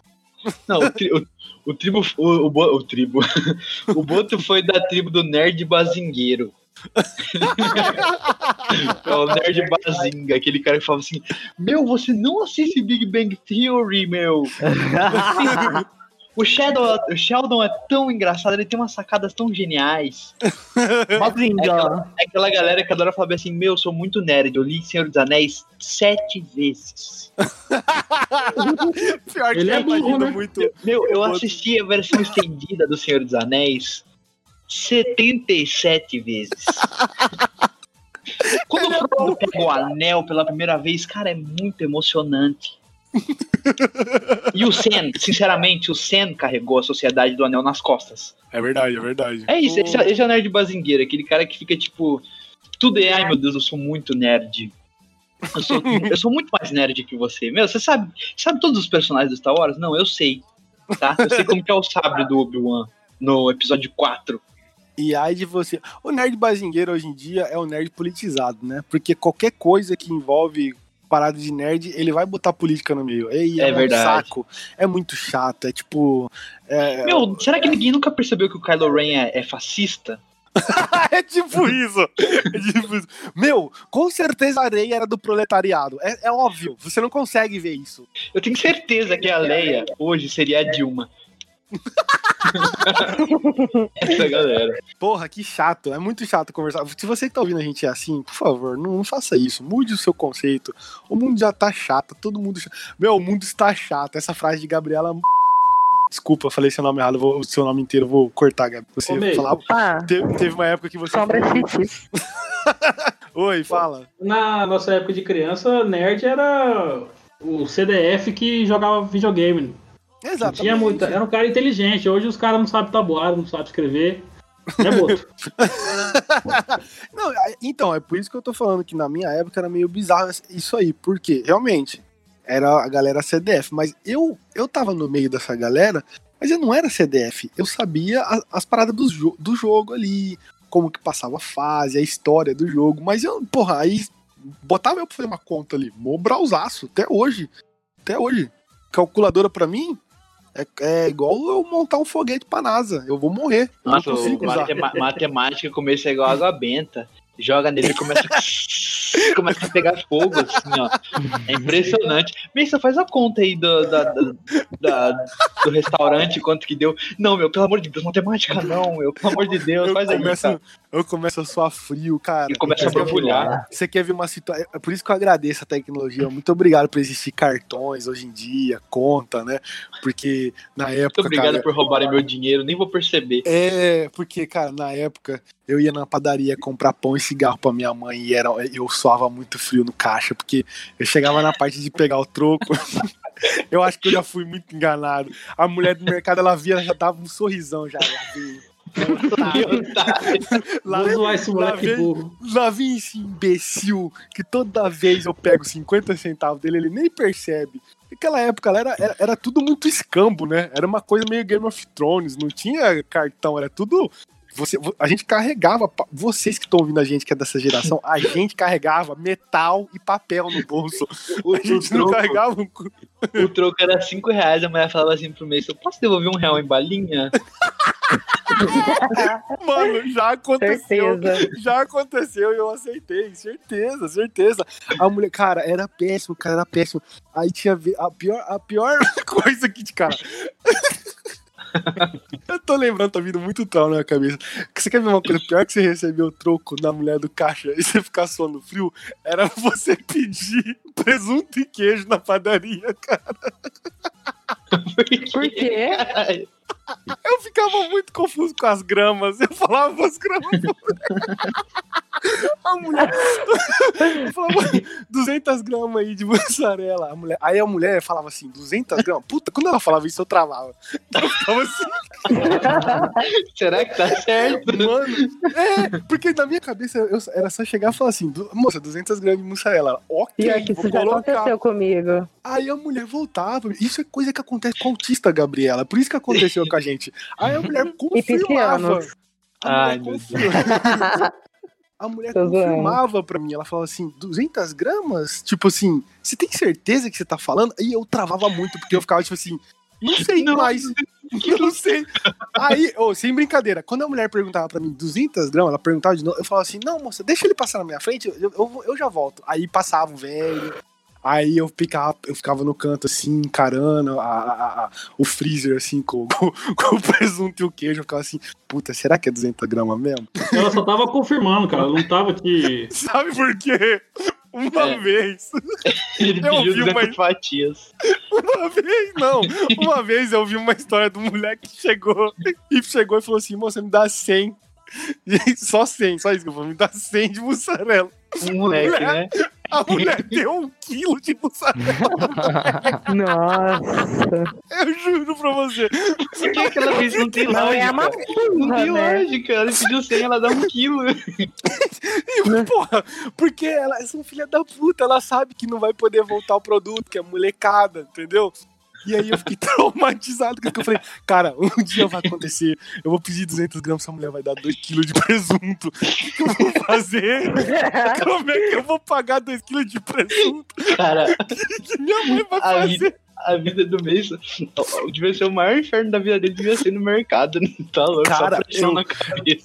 E: Não, o, tri- o- o tribo. O, o, o tribo. o Boto foi da tribo do Nerd Bazingueiro. é o Nerd Bazinga, aquele cara que fala assim: Meu, você não assiste Big Bang Theory, meu. O Sheldon, o Sheldon é tão engraçado, ele tem umas sacadas tão geniais. É aquela, é aquela galera que adora falar assim: Meu, eu sou muito nerd, eu li Senhor dos Anéis sete vezes.
B: Pior que
D: Ele
B: eu
D: é burro, né?
B: muito.
E: Meu, eu assisti a versão estendida do Senhor dos Anéis 77 vezes. Quando o Frodo pega o anel pela primeira vez, cara, é muito emocionante. E o Sen, sinceramente, o Sen carregou a Sociedade do Anel nas costas.
B: É verdade, é verdade.
E: É isso, esse, é- esse é o nerd bazingueiro, aquele cara que fica tipo. Tudo é, ai meu Deus, eu sou muito nerd. Eu sou, eu sou muito mais nerd que você. Meu, você sabe, sabe todos os personagens do Star Wars? Não, eu sei. Tá? Eu sei como que é o sabre do Obi-Wan no episódio 4.
B: E aí de você. O nerd bazingueiro hoje em dia é o nerd politizado, né? Porque qualquer coisa que envolve parada de nerd, ele vai botar política no meio. E
E: É
B: um
E: verdade.
B: saco. É muito chato. É tipo. É,
E: Meu, será que ninguém nunca percebeu que o Kylo Ren é, é fascista?
B: é tipo isso. É tipo isso. Meu, com certeza a Rey era do proletariado. É, é óbvio. Você não consegue ver isso.
E: Eu tenho certeza que a Leia hoje seria a Dilma. Essa galera.
B: Porra, que chato. É muito chato conversar. Se você que tá ouvindo a gente é assim, por favor, não, não faça isso. Mude o seu conceito. O mundo já tá chato. Todo mundo. Meu, o mundo está chato. Essa frase de Gabriela. Desculpa, eu falei seu nome errado. vou- o seu nome inteiro eu vou cortar, Gabi. Você
D: Ô,
B: falava.
F: Ah,
B: Teve, teve uma época que você.
F: sombra.
B: Oi, fala.
D: Na nossa época de criança, nerd era o CDF que jogava videogame.
B: Exatamente.
D: Tinha muita, era um cara inteligente. Hoje os caras não sabem tabuar, não sabem escrever. É boto.
B: Não, então, é por isso que eu tô falando que na minha época era meio bizarro isso aí, porque realmente era a galera CDF, mas eu eu tava no meio dessa galera, mas eu não era CDF, eu sabia a- as paradas do, jo do jogo ali, como que passava a fase, a história do jogo, mas eu, porra, aí botava eu pra fazer uma conta ali, mó brausaço, até hoje, até hoje. Calculadora pra mim é, é igual eu montar um foguete pra NASA, eu vou morrer. eu
E: Nossa,
B: usar.
E: matema- matemática começa igual água benta. Joga nele e começa, começa a pegar fogo, assim, ó. É impressionante. Missa, faz a conta aí do, da, da- da- do restaurante, quanto que deu. Não, meu, pelo amor de Deus, matemática não, meu, pelo amor de Deus,
B: Eu
E: faz aí.
B: começo,
E: cara.
B: eu começo a suar frio, cara.
E: E começa a borbulhar.
B: Você quer ver uma situação. É por isso que eu agradeço a tecnologia. Muito obrigado por existir cartões hoje em dia, conta, né? Porque na
E: Muito
B: época.
E: obrigado
B: cara,
E: por roubarem meu dinheiro, nem vou perceber.
B: É, porque, cara, na época eu ia na padaria comprar pão e cigarro pra minha mãe e era, eu suava muito frio no caixa, porque eu chegava na parte de pegar o troco, Eu acho que eu já fui muito enganado. A mulher do mercado, ela via, ela já dava um sorrisão já. Ela veio. Lá,
D: Vou zoar esse
B: lá vem-
D: burro.
B: lá vem esse imbecil que toda vez eu pego 50 centavos dele, ele nem percebe. Naquela época era, era, era tudo muito escambo, né? Era uma coisa meio Game of Thrones, não tinha cartão, era tudo. Você, vo- a gente carregava, vocês que estão ouvindo a gente, que é dessa geração, a gente carregava metal e papel no bolso.
E: O,
B: A gente não
E: troco,
B: carregava um. cu-
E: o troco era 5 reais, a mulher falava assim pro mês, eu posso devolver um real em balinha?
B: Mano, já aconteceu.
F: Certeza.
B: Já aconteceu e eu aceitei, certeza, certeza. A mulher, cara, era péssimo, cara, era péssimo. Aí tinha a pior, a pior coisa que, cara. Eu tô lembrando, tá vindo muito trauma na minha cabeça. Que Você quer ver uma coisa pior que você recebeu o troco na mulher do caixa e você ficar suando frio? Era você pedir presunto e queijo na padaria, cara.
F: Por quê?
E: Caralho.
B: Eu ficava muito confuso com as gramas. Eu falava as gramas. A mulher. Eu falava 200 gramas aí de mussarela. A mulher... Aí a mulher falava assim: 200 gramas? Puta, quando ela falava isso, eu travava. Eu ficava assim,
E: Será que tá certo?
B: mano. É, porque na minha cabeça eu- era só chegar e falar assim: "Du- moça, 200 gramas de mussarela. Ela, Ok,
F: Pior que
B: vou
F: isso já aconteceu comigo.
B: Aí a mulher voltava. Isso é coisa que acontece com autista, Gabriela. Por isso que aconteceu com a gente. Aí a mulher
F: E
B: confirmava. A mulher
E: Ai, meu
B: confirma- A mulher
F: Tô
B: confirmava pra mim. Ela falava assim: 200 gramas? Tipo assim, você tem certeza que você tá falando? Aí eu travava muito, porque eu ficava tipo assim. Não sei
E: Não.
B: mais. Eu não sei. Aí, ô, sem brincadeira, quando a mulher perguntava pra mim 200 gramas, ela perguntava de novo, eu falava assim: não, moça, deixa ele passar na minha frente, eu, eu, eu já volto. Aí passava o velho. Aí eu ficava, eu ficava no canto assim, encarando a, a- a- o freezer assim, com, com, com o presunto e o queijo. Eu ficava assim, puta, será que é 200 gramas mesmo?
D: Ela só tava confirmando, cara. Ela não tava te.
B: Sabe por quê? Uma
E: É.
B: vez,
E: Ele
B: Eu
E: pediu
B: vi
E: 200
B: uma-
E: fatias.
B: uma vez, não. Uma vez eu vi uma história do moleque que chegou e chegou e falou assim: moça, me dá 100. E Só 100, só isso que eu falei, me dá 100 de mussarela.
E: Um moleque, né?
B: A mulher deu um quilo de mussarela.
F: Nossa.
B: Eu juro pra você.
E: Por que aquela vez não tem
F: Não é uma
E: Não tem
F: né?
E: lógica. Ela pediu 100, ela dá um quilo.
B: E, porra, porque ela é uma filha da puta, ela sabe que não vai poder voltar o produto, que é molecada, entendeu? E aí eu fiquei traumatizado, porque eu falei, cara, um dia vai acontecer, eu vou pedir 200 gramas, essa mulher vai dar 2 quilos de presunto. O que que eu vou fazer? Como é que eu vou pagar 2 quilos de presunto?
E: Cara,
B: O que minha mãe vai fazer?
E: A vida do mês devia ser o maior inferno da vida dele, devia ser no mercado. né? Tá louco,
B: Cara, eu-.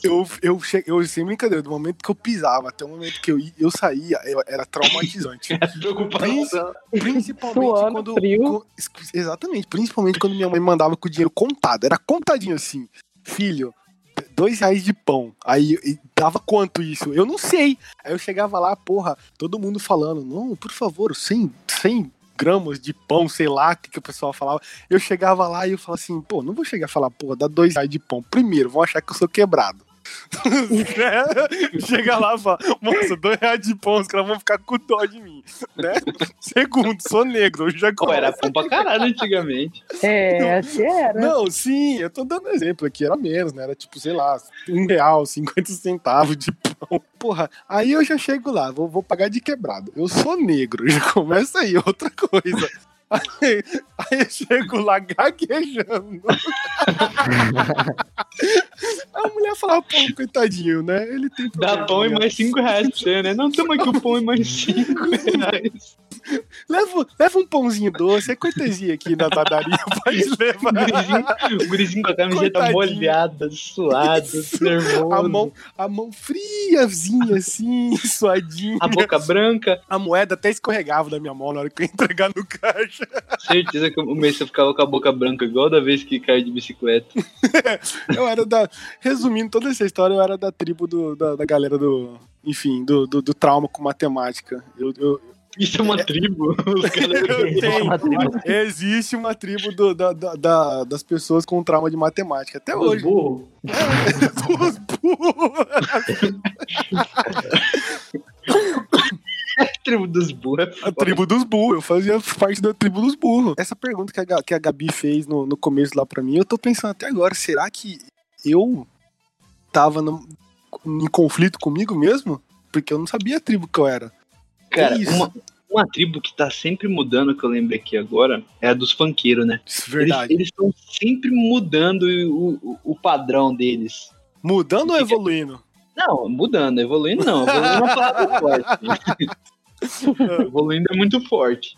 B: Eu, eu, che... eu, sem brincadeira, do momento que eu pisava até o momento que eu, eu saía, eu- era traumatizante.
E: Preocupação.
B: Principalmente
F: Suando
B: quando.
F: frio.
B: exatamente, principalmente quando minha mãe mandava com o dinheiro contado. Era contadinho assim. Filho, dois reais de pão. Aí dava quanto isso? Eu não sei. Aí eu chegava lá, porra, todo mundo falando, não, por favor, 100, 100 gramas de pão, sei lá, o que, que o pessoal falava. Eu chegava lá e eu falava assim, pô, não vou chegar a falar, porra, dá dois reais de pão. Primeiro, vão achar que eu sou quebrado. Chega lá e fala, moça, dois reais de pão, os caras vão ficar com dó de mim. Né? Segundo, sou negro, eu já
E: Pô, era pão pra caralho antigamente.
F: É, assim era.
B: Não, sim, eu tô dando exemplo aqui, era menos, né? Era tipo, sei lá, um real, 50 centavos de pão. Porra, aí eu já chego lá, vou, vou pagar de quebrado. Eu sou negro, já começa aí, outra coisa. Aí, aí eu chego lá gaguejando. A mulher fala, pô, coitadinho, né? Ele tem
E: Dá pão e
B: né?
E: mais 5 reais pra você, né? Não, toma aqui o pão e mais 5 reais.
B: Leva, leva um pãozinho doce, é cortesia aqui na padaria, pode
E: O
B: levar.
E: o gurizinho com a camiseta
B: Coitadinho.
E: molhada, suado, nervoso.
B: A mão, a mão friazinha, assim, suadinha.
E: A boca branca.
B: A moeda até escorregava da minha mão na hora que eu ia entregar no caixa.
E: Certeza que o mês você ficava com a boca branca igual da vez que caiu de bicicleta.
B: Eu era da. Resumindo toda essa história, eu era da tribo do, da, da galera do. Enfim, do, do, do trauma com matemática. Eu, eu,
E: Isso é uma tribo. Os caras-
B: eu tenho.
C: Uma tribo.
B: Existe uma tribo do- da, da- da- das pessoas com trauma de matemática. Até
D: Os
B: hoje.
D: burros.
B: Os burros.
E: tribo dos burros. é
B: A tribo dos burros, eu fazia parte da tribo dos burros. Essa pergunta que a, que a Gabi fez no, no começo lá pra mim, eu tô pensando até agora, será que eu tava no- em conflito comigo mesmo? Porque eu não sabia a tribo que eu era.
E: Cara,
B: É
E: uma, uma tribo que tá sempre mudando, que eu lembrei aqui agora, é a dos funkeiros, né?
B: Isso verdade.
E: Eles estão sempre mudando o, o, o padrão deles.
B: Mudando ou evoluindo?
E: Não, mudando, evoluindo não. Evoluindo é uma palavra forte. evoluindo é muito forte.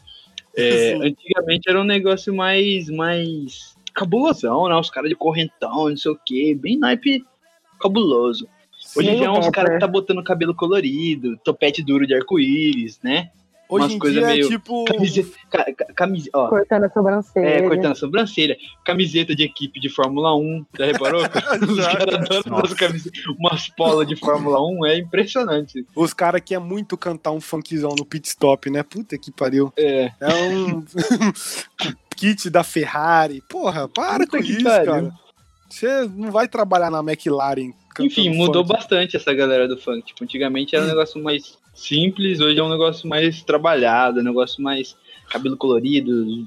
E: É, antigamente era um negócio mais, mais cabulosão, né? Os caras de correntão, não sei o quê, bem naipe cabuloso. Hoje
F: Sim,
E: já é uns caras que tá botando cabelo colorido, topete duro de arco-íris, né?
B: Hoje
E: Umas
B: em
E: coisas
B: dia é
E: meio-
B: tipo.
E: Camiseta, ca, ca- camise- ó,
F: Cortando a sobrancelha.
E: é, cortando a sobrancelha, camiseta de equipe de Fórmula 1, já reparou? Os caras dando umas, polas de Fórmula 1, é impressionante.
B: Os caras que é muito cantar um funkzão no pit stop, né? Puta que pariu.
E: É,
B: É um kit da Ferrari. Porra, para
E: Puta
B: com isso,
E: pariu.
B: cara. Você não vai trabalhar na McLaren.
E: Enfim, mudou
B: funk.
E: bastante essa galera do funk. Tipo, antigamente era um negócio mais simples, hoje é um negócio mais trabalhado, um negócio mais cabelo colorido,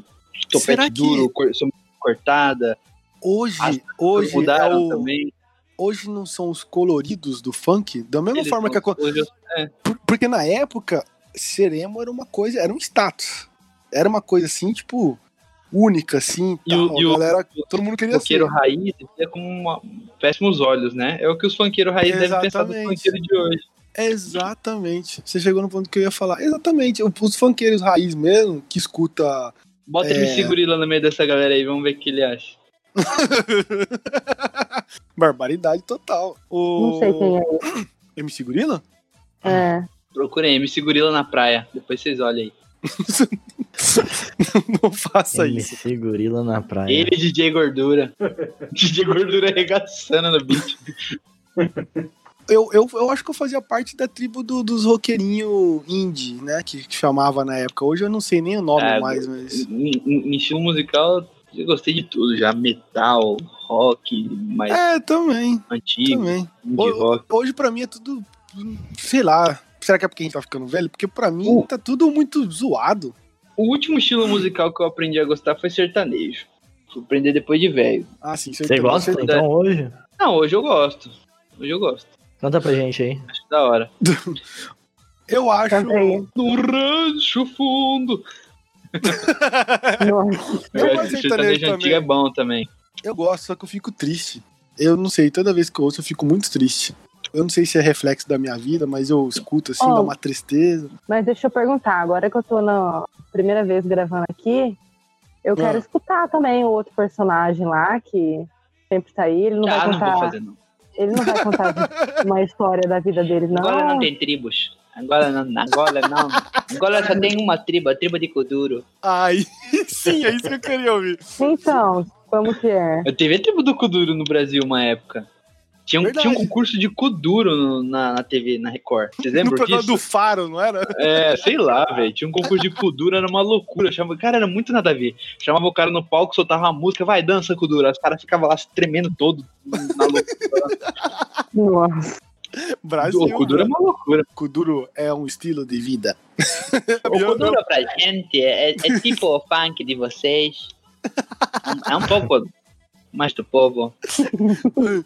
E: topete duro, cor, cortada.
B: Hoje,
E: As
B: hoje, é
E: mudaram
B: o-
E: também.
B: hoje não são os coloridos do funk? Da mesma
E: Eles
B: forma que a,
E: hoje eu-
B: Por- Porque na época, ser emo era uma coisa, era um status. Era uma coisa assim, tipo, única, assim.
E: E o-
B: tal.
E: e o-
B: a galera, todo mundo queria
E: funkeiro
B: ser.
E: raiz é com uma- péssimos olhos, né? É o que os funkeiros raiz devem pensar do
B: Exatamente.
E: funkeiro de hoje.
B: Exatamente. Você chegou no ponto que eu ia falar. Exatamente. Os funkeiros raiz mesmo, que escuta.
E: Bota
B: É.
E: MC Gorila no meio dessa galera aí, vamos ver o que ele acha.
B: Barbaridade total. O...
F: Não sei quem é.
B: MC Gorila?
F: É.
E: Procurem MC Gorila na praia, depois vocês olhem aí.
B: não faça isso.
C: MC Gorila na praia.
E: Ele e DJ Gordura. DJ Gordura arregaçando no beat.
B: Eu, eu, eu acho que eu fazia parte da tribo do- dos roqueirinhos indie, né? Que, que chamava na época. Hoje eu não sei nem o nome
E: É,
B: mais, mas.
E: Em, em- estilo musical, eu gostei de tudo já. Metal, rock, mais
B: É, também.
E: antigo,
B: Também.
E: indie
B: Ho-
E: rock.
B: Hoje pra mim é tudo. Sei lá. Será que é porque a gente tá ficando velho? Porque pra mim
E: Uh.
B: tá tudo muito zoado.
E: O último estilo musical que eu aprendi a gostar foi sertanejo. Fui aprender depois de velho.
B: Ah, sim,
C: Você gosta
B: você-
C: então hoje?
E: Não, hoje eu gosto. Hoje eu gosto.
C: Conta pra gente aí.
E: Acho da hora.
B: Eu acho.
F: Canta.
E: No rancho fundo.
B: Eu gosto
E: acho
B: de
E: que
B: sertanejo
E: sertanejo
B: também.
E: antigo é bom também.
B: Eu gosto, só que eu fico triste. Eu não sei, toda vez que eu ouço eu fico muito triste. Eu não sei se é reflexo da minha vida, mas eu escuto assim,
F: Oh.
B: dá uma tristeza.
F: Mas deixa eu perguntar, agora que eu tô na primeira vez gravando aqui, eu quero
B: Ah.
F: escutar também o outro personagem lá, que sempre tá aí. Ele não
E: ah,
F: vai
E: não vou
F: contar.
E: fazer não.
F: Ele não vai contar uma história da vida dele, não.
E: Agora não tem tribos. Agora não, agora não. Agora só tem uma tribo, a tribo de Kuduro.
B: Ai, sim, é isso que eu queria ouvir.
F: Então, como que é?
E: Eu teve a tribo do Kuduro no Brasil uma época. Tinha um,
B: Verdade.
E: tinha um concurso de Kuduro no- na, na TV, na Record. Vocês
B: No
E: lembram
B: programa
E: disso?
B: do Faro, não era?
E: É, sei lá, velho. Tinha um concurso de Kuduro, era uma loucura. Chamava... Cara, era muito nada a ver. Chamava o cara no palco, soltava uma música, vai, dança, Kuduro. Aí Os caras ficavam lá se tremendo todo. Na loucura.
F: Nossa.
B: Brasil.
E: o Kuduro é uma loucura.
B: Kuduro é um estilo de vida.
E: O Kuduro pra gente é, é tipo o funk de vocês. É um pouco mais do povo.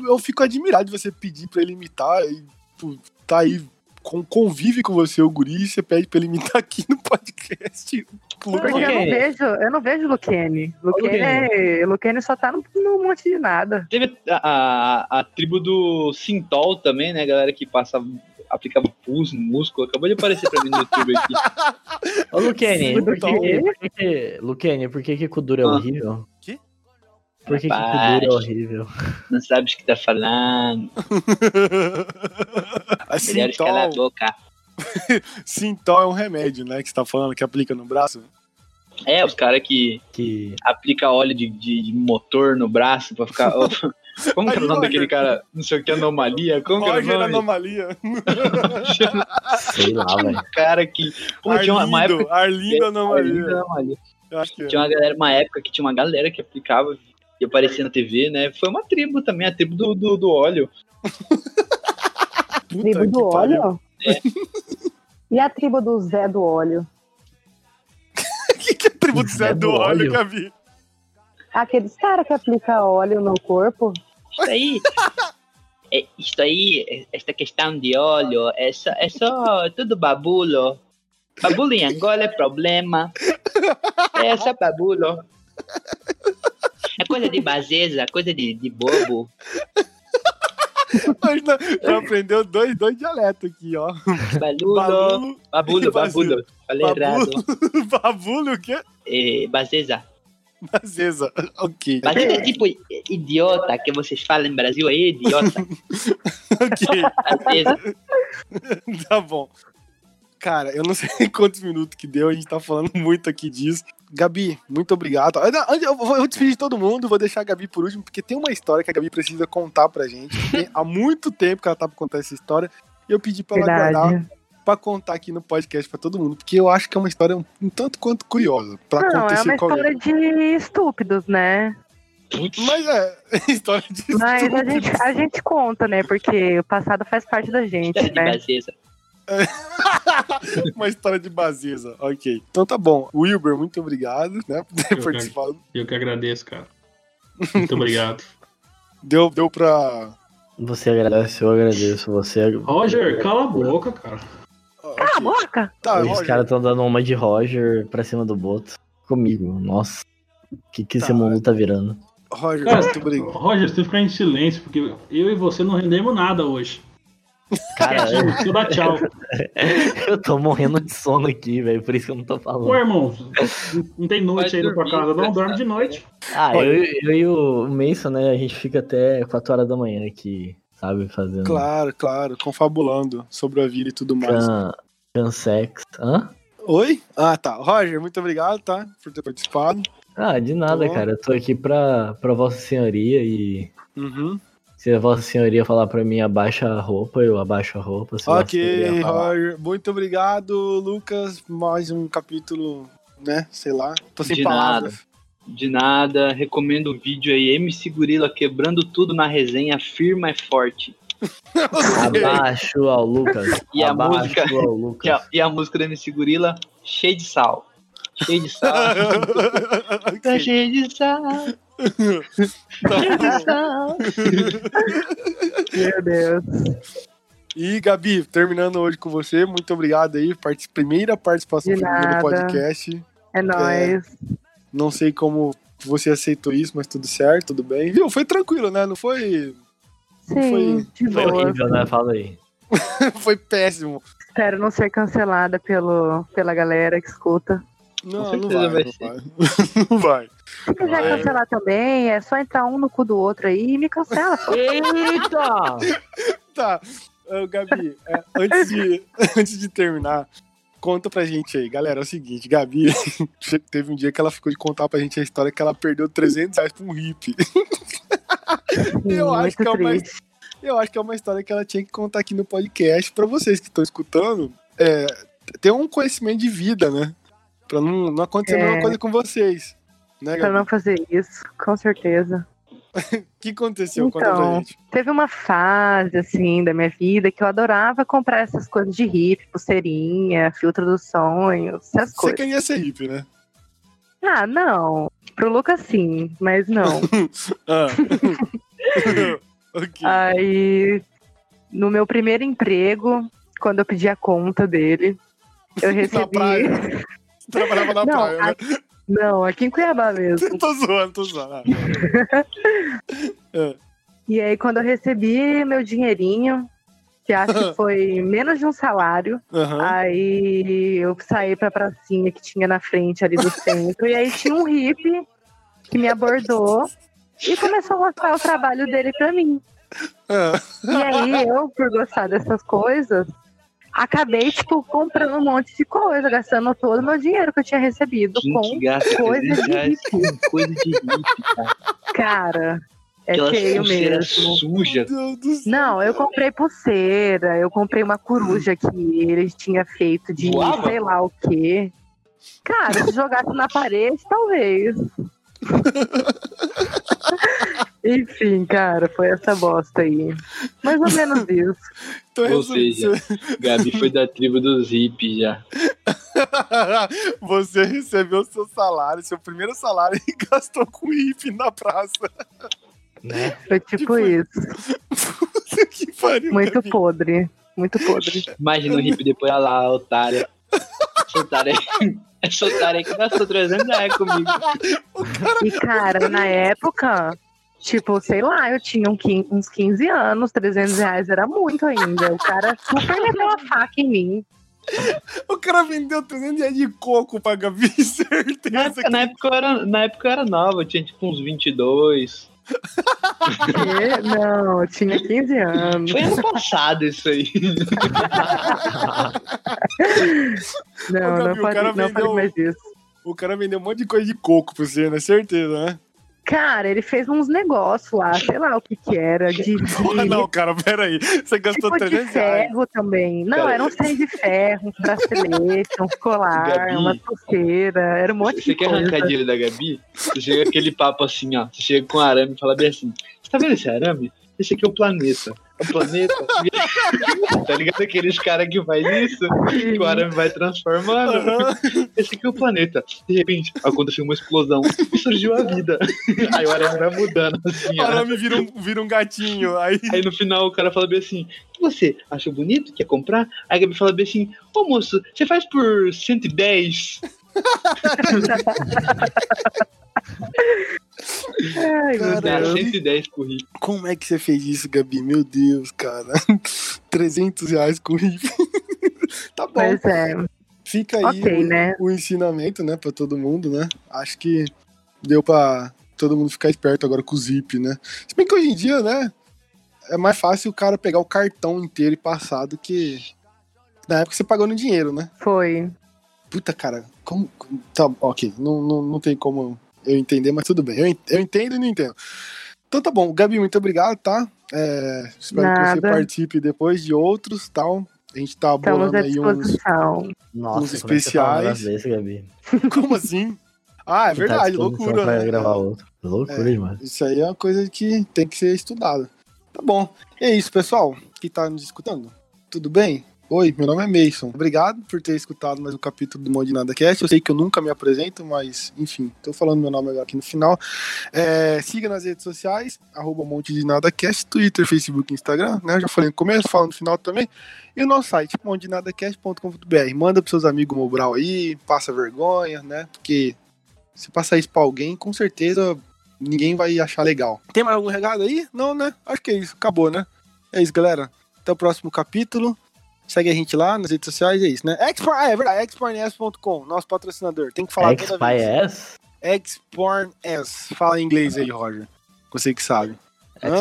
B: Eu fico admirado de você pedir pra ele imitar e pô, tá aí, com, convive com você o guri e você pede pra ele imitar aqui no podcast.
F: Porque eu não vejo, eu não vejo Luquene. Luquene, é, Luquene só tá no, no monte de nada.
E: Teve a, a, a tribo do Sintol também, né? Galera que passava, aplicava pus no músculo. Acabou de aparecer pra mim no YouTube aqui.
C: Ô, Luquene, por que, por que, Luquene, por que que Kuduro é
E: Ah.
C: horrível? Por que que
E: Rapaz.
C: Kuduro é horrível?
E: Não sabe o que tá falando.
B: Assim,
E: Melhor calar a
B: Sintol,
E: boca.
B: Sintol é um remédio, né? Que você tá falando, que aplica no braço.
E: É, os caras que
C: Que
E: aplica óleo de, de, de motor no braço pra ficar. Como que era o nome daquele
B: Roger.
E: cara? Não sei o que, anomalia? Como que era
B: Roger
E: o nome?
B: Anomalia.
C: sei lá, velho.
E: cara que. Pô, tinha uma, época.
B: Arlindo, Arlindo Anomalia.
E: Anomalia.
B: Eu acho que é.
E: Tinha uma galera, uma época que tinha uma galera que aplicava e aparecia na TV, né? Foi uma tribo também, a tribo do, do, do óleo.
F: Tribo do
B: pariu.
F: óleo?
E: É.
F: E a tribo do Zé do Óleo?
B: O que, que é tribo do Zé do óleo,
C: óleo?
B: Gabi?
F: Aqueles caras que aplicam óleo no corpo?
E: Isso aí. é- Isso aí, esta questão de óleo, é só, é só tudo babulo. Babulo em Angola é problema. É só babulo. É coisa de bazeza, coisa de, de bobo.
B: Hoje não- Já aprendeu dois, dois dialetos aqui, ó.
E: Balulo.
B: Babulo.
E: Babulo, babulo. Falei errado.
B: Babulo. O quê?
E: É, bazeza.
B: Bazeza. Ok.
E: Bazeza é tipo idiota que vocês falam no Brasil aí, idiota.
B: Ok.
E: Bazeza.
B: Tá bom. Cara, eu não sei quantos minutos que deu, a gente tá falando muito aqui disso. Gabi, muito obrigado. Eu vou eu vou despedir de todo mundo, vou deixar a Gabi por último, porque tem uma história que a Gabi precisa contar pra gente. Há muito tempo que ela tá pra contar essa história. E eu pedi pra ela guardar
F: Verdade.
B: pra contar aqui no podcast pra todo mundo, porque eu acho que é uma história um, um tanto quanto curiosa pra
F: Não, é
B: acontecer
F: uma
B: com alguém.
F: história de estúpidos, né?
B: Mas é, história de
F: Mas a
B: estúpido.
F: gente, a gente conta, né? Porque o passado faz parte da gente,
E: História de
F: né?
B: uma história de bazeza. Ok. Então tá bom. Wilber, muito obrigado, né, por ter
D: Eu
B: participado.
D: Eu que agradeço, cara. Muito obrigado.
B: Deu, deu pra.
C: Você agradece, eu agradeço. Você.
D: Roger, cala a boca, cara.
F: Cala a boca!
B: Tá,
C: Os
B: Roger.
C: caras estão dando uma de Roger pra cima do Boto. Comigo, nossa. O que, que esse
B: Tá.
C: mundo tá virando?
B: Roger,
D: Cara,
B: muito obrigado.
D: Roger, você tem que ficar em silêncio, porque eu e você não rendemos nada hoje.
C: Cara,
D: eu dar tchau.
C: eu tô morrendo de sono aqui, velho. Por isso que eu não tô
D: Ô,
C: falando.
D: irmão, não tem noite
E: Vai
D: aí na tua
E: dormir,
D: casa, não? Dorme de noite.
C: Ah, eu, eu e o Mason, né? A gente fica até 4 horas da manhã aqui, sabe? Fazendo.
B: Claro, claro, confabulando sobre a vida e tudo mais.
C: Can, cansex. Hã?
B: Oi? Ah, tá. Roger, muito obrigado, tá? Por ter participado.
C: Ah, de nada,
B: Tô.
C: cara. Eu tô aqui pra, pra Vossa Senhoria e
B: Uhum.
C: Se a Vossa Senhoria falar pra mim abaixa a roupa, eu abaixo a roupa.
B: Ok, Roger. Muito obrigado, Lucas. Mais um capítulo, né? Sei lá. Tô sem
E: De
B: palavras.
E: De nada, recomendo o vídeo aí, MC Gorila quebrando tudo na resenha, firma e forte.
C: Abaixo ao Lucas.
E: E a
C: abaixo
E: música?
C: ao
E: E a,
C: Lucas.
E: e a música do MC Gorila, cheio de sal. Cheio de sal. Tá cheio de sal.
B: Tá
E: de.
F: Meu Deus.
B: E, Gabi, terminando hoje com você, muito obrigado aí. Parti- Primeira participação
F: De nada.
B: podcast.
F: É nóis.
B: Não sei como você aceitou isso, mas tudo certo, tudo bem. Viu? Foi tranquilo, né? Não foi.
F: Sim, de
C: Foi
F: boa.
C: horrível, né? Fala aí.
B: foi péssimo.
F: Espero não ser cancelada pelo, pela galera que escuta.
B: Não, não vai,
E: vai
B: não vai. não vai.
F: Se quiser
B: Vai.
F: cancelar também, é só entrar um no cu do outro aí e me cancela.
C: Eita!
B: Tá. Ô, Gabi, é, antes, de, antes de terminar, conta pra gente aí. Galera, é o seguinte, Gabi, teve um dia que ela ficou de contar pra gente a história que ela perdeu 300 reais pra um hippie. Eu acho que é uma. Eu acho que é uma história que ela tinha que contar aqui no podcast pra vocês que estão escutando. É, ter um conhecimento de vida, né? Pra não, não acontecer a mesma
F: É.
B: coisa com vocês. Né,
F: Pra não fazer isso, com certeza.
B: O que aconteceu?
F: Então,
B: gente.
F: Teve uma fase, assim, da minha vida que eu adorava comprar essas coisas de hippie, pulseirinha, filtro dos sonhos, essas
B: Você
F: coisas.
B: queria ser hippie, né?
F: Ah, não. Pro Lucas, sim, mas não.
B: Ah. ok.
F: Aí, no meu primeiro emprego, quando eu pedi a conta dele, eu recebi.
B: Você trabalhava na
F: Não,
B: praia, né?
F: Não, aqui em Cuiabá mesmo.
B: tô zoando, tô zoando. Ah.
F: E aí, quando eu recebi meu dinheirinho, que acho que foi menos de um salário,
B: Aham.
F: aí eu saí pra pracinha que tinha na frente ali do centro, e aí tinha um hippie que me abordou e começou a mostrar o trabalho dele pra mim.
B: Ah.
F: E aí eu, por gostar dessas coisas, acabei, tipo, comprando um monte de coisa, gastando todo o meu dinheiro que eu tinha recebido
E: Quem
F: com
E: gasta
F: coisa
E: 300
F: de
E: com coisa de hippie, cara?
F: Cara, é
E: Aquelas
F: feio mesmo.
B: céu.
F: Não, eu comprei pulseira, eu comprei uma coruja que ele tinha feito de sei lá o quê. Cara, se jogasse na parede, talvez. Enfim, cara, foi essa bosta aí. Mais ou menos isso.
B: Então,
E: Ou
B: resumindo,
E: seja, Gabi foi da tribo dos hippies já.
B: você recebeu seu salário, seu primeiro salário e gastou com hippie na praça.
C: Né?
F: Foi tipo
B: Tipo,
F: isso.
B: Puta que pariu.
F: Muito
B: Gabi.
F: podre. Muito podre.
E: Imagina o hippie depois olha lá, otária. Otária. Essa otária que gastou 300 reais comigo.
F: E, cara, na época, tipo, sei lá, eu tinha um uns 15 anos, 300 reais era muito ainda. O cara super meteu a faca em mim.
B: O cara vendeu 300 reais de coco pra Gabi,
E: Na
B: certeza.
E: época, na, época eu era, na época eu era nova, eu tinha tipo uns 22.
F: E, não, eu tinha 15 anos.
E: Foi ano passado isso aí.
F: Não,
B: Ô, Gabi,
F: não
B: cara
F: não falei
B: vendeu-
F: mais disso.
B: O cara vendeu um monte de coisa de coco pra você, né? Certeza, né?
F: Cara, ele fez uns negócios lá, sei lá o que que era, de, de
B: não, cara, peraí. Você gastou
F: tipo de
B: 300 reais.
F: ferro também. Não, era um trem de ferro, uns braceletes, uns colar,
E: Gabi,
F: uma pulseira, era um monte
E: Você
F: de
E: quer
F: coisa.
E: arrancar dinheiro da Gabi? Você chega com aquele papo assim, ó. Você chega com arame e fala bem assim: Você tá vendo esse arame? Esse aqui é o planeta. O planeta. tá ligado aqueles caras que faz isso? Que o arame vai transformando.
B: Aham.
E: Esse aqui é o planeta. De repente, aconteceu uma explosão e surgiu a vida. Aí o arame vai mudando assim,
B: O arame vira um, vira um gatinho. Aí.
E: Aí no final o cara fala bem assim: "E Você achou bonito? Quer comprar? Aí a Gabi fala bem assim: Ô moço, você faz por 110?
F: Ai, meu
B: Cara,
E: Dá
F: Deus.
E: 110 por rico.
B: Como é que você fez isso, Gabi? Meu Deus, cara. 300 reais com riff. tá bom.
F: Pois é.
B: Fica aí
F: Ok,
B: o,
F: né?
B: o ensinamento, né, pra todo mundo, né? Acho que deu pra todo mundo ficar esperto agora com o Zip, né? Se bem que hoje em dia, né, é mais fácil o cara pegar o cartão inteiro e passar do que na época você pagou no dinheiro, né?
F: Foi.
B: Puta, cara, como. Tá, ok, não, não, não tem como eu entender, mas tudo bem. Eu, eu entendo e não entendo. Então tá bom, Gabi, muito obrigado, tá? É, espero que você
F: Nada.
B: participe depois de outros tal. A gente tá
F: Estamos
B: bolando aí uns.
C: Nossa,
B: Uns
C: como é
B: especiais.
C: negócio desse, Gabi?
B: Como assim? Ah, é
C: Tá
B: verdade, loucura. Né?
C: gravar outro. Loucura
B: É.
C: demais.
B: Isso aí é uma coisa que tem que ser estudada. Tá bom. É isso, pessoal, que tá nos escutando. Tudo bem? Oi, meu nome é Mason. Obrigado por ter escutado mais um capítulo do Monte Nada Cast. Eu sei que eu nunca me apresento, mas enfim, tô falando meu nome agora aqui no final. É, siga nas redes sociais, arroba Monte de Nada Cast, Twitter, Facebook, Instagram, né? Eu já falei no começo, falo no final também. E o nosso site, montedenadacast.com.br. Manda pros seus amigos Mobral aí, passa vergonha, né? Porque se passar isso pra alguém, com certeza ninguém vai achar legal. Tem mais algum recado aí? Não, né? Acho que é isso. Acabou, né? É isso, galera. Até o próximo capítulo. Segue a gente lá nas redes sociais, é isso, né? Ah, é verdade, exporns.com, nosso patrocinador. Tem que falar toda vez.
C: XPS,
B: Exporns. Fala em inglês aí, Roger. Você que sabe.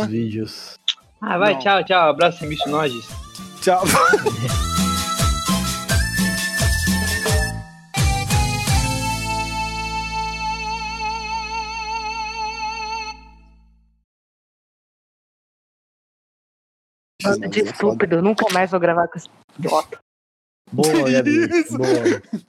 C: Xvideos.
E: Ah, vai,
B: Não.
E: tchau, tchau. Abraço, sem bicho nojos.
B: Tchau.
F: Bando de estúpido, nunca mais vou gravar com esse idiota.
C: Boa, Gabi.
B: Isso.
C: Boa.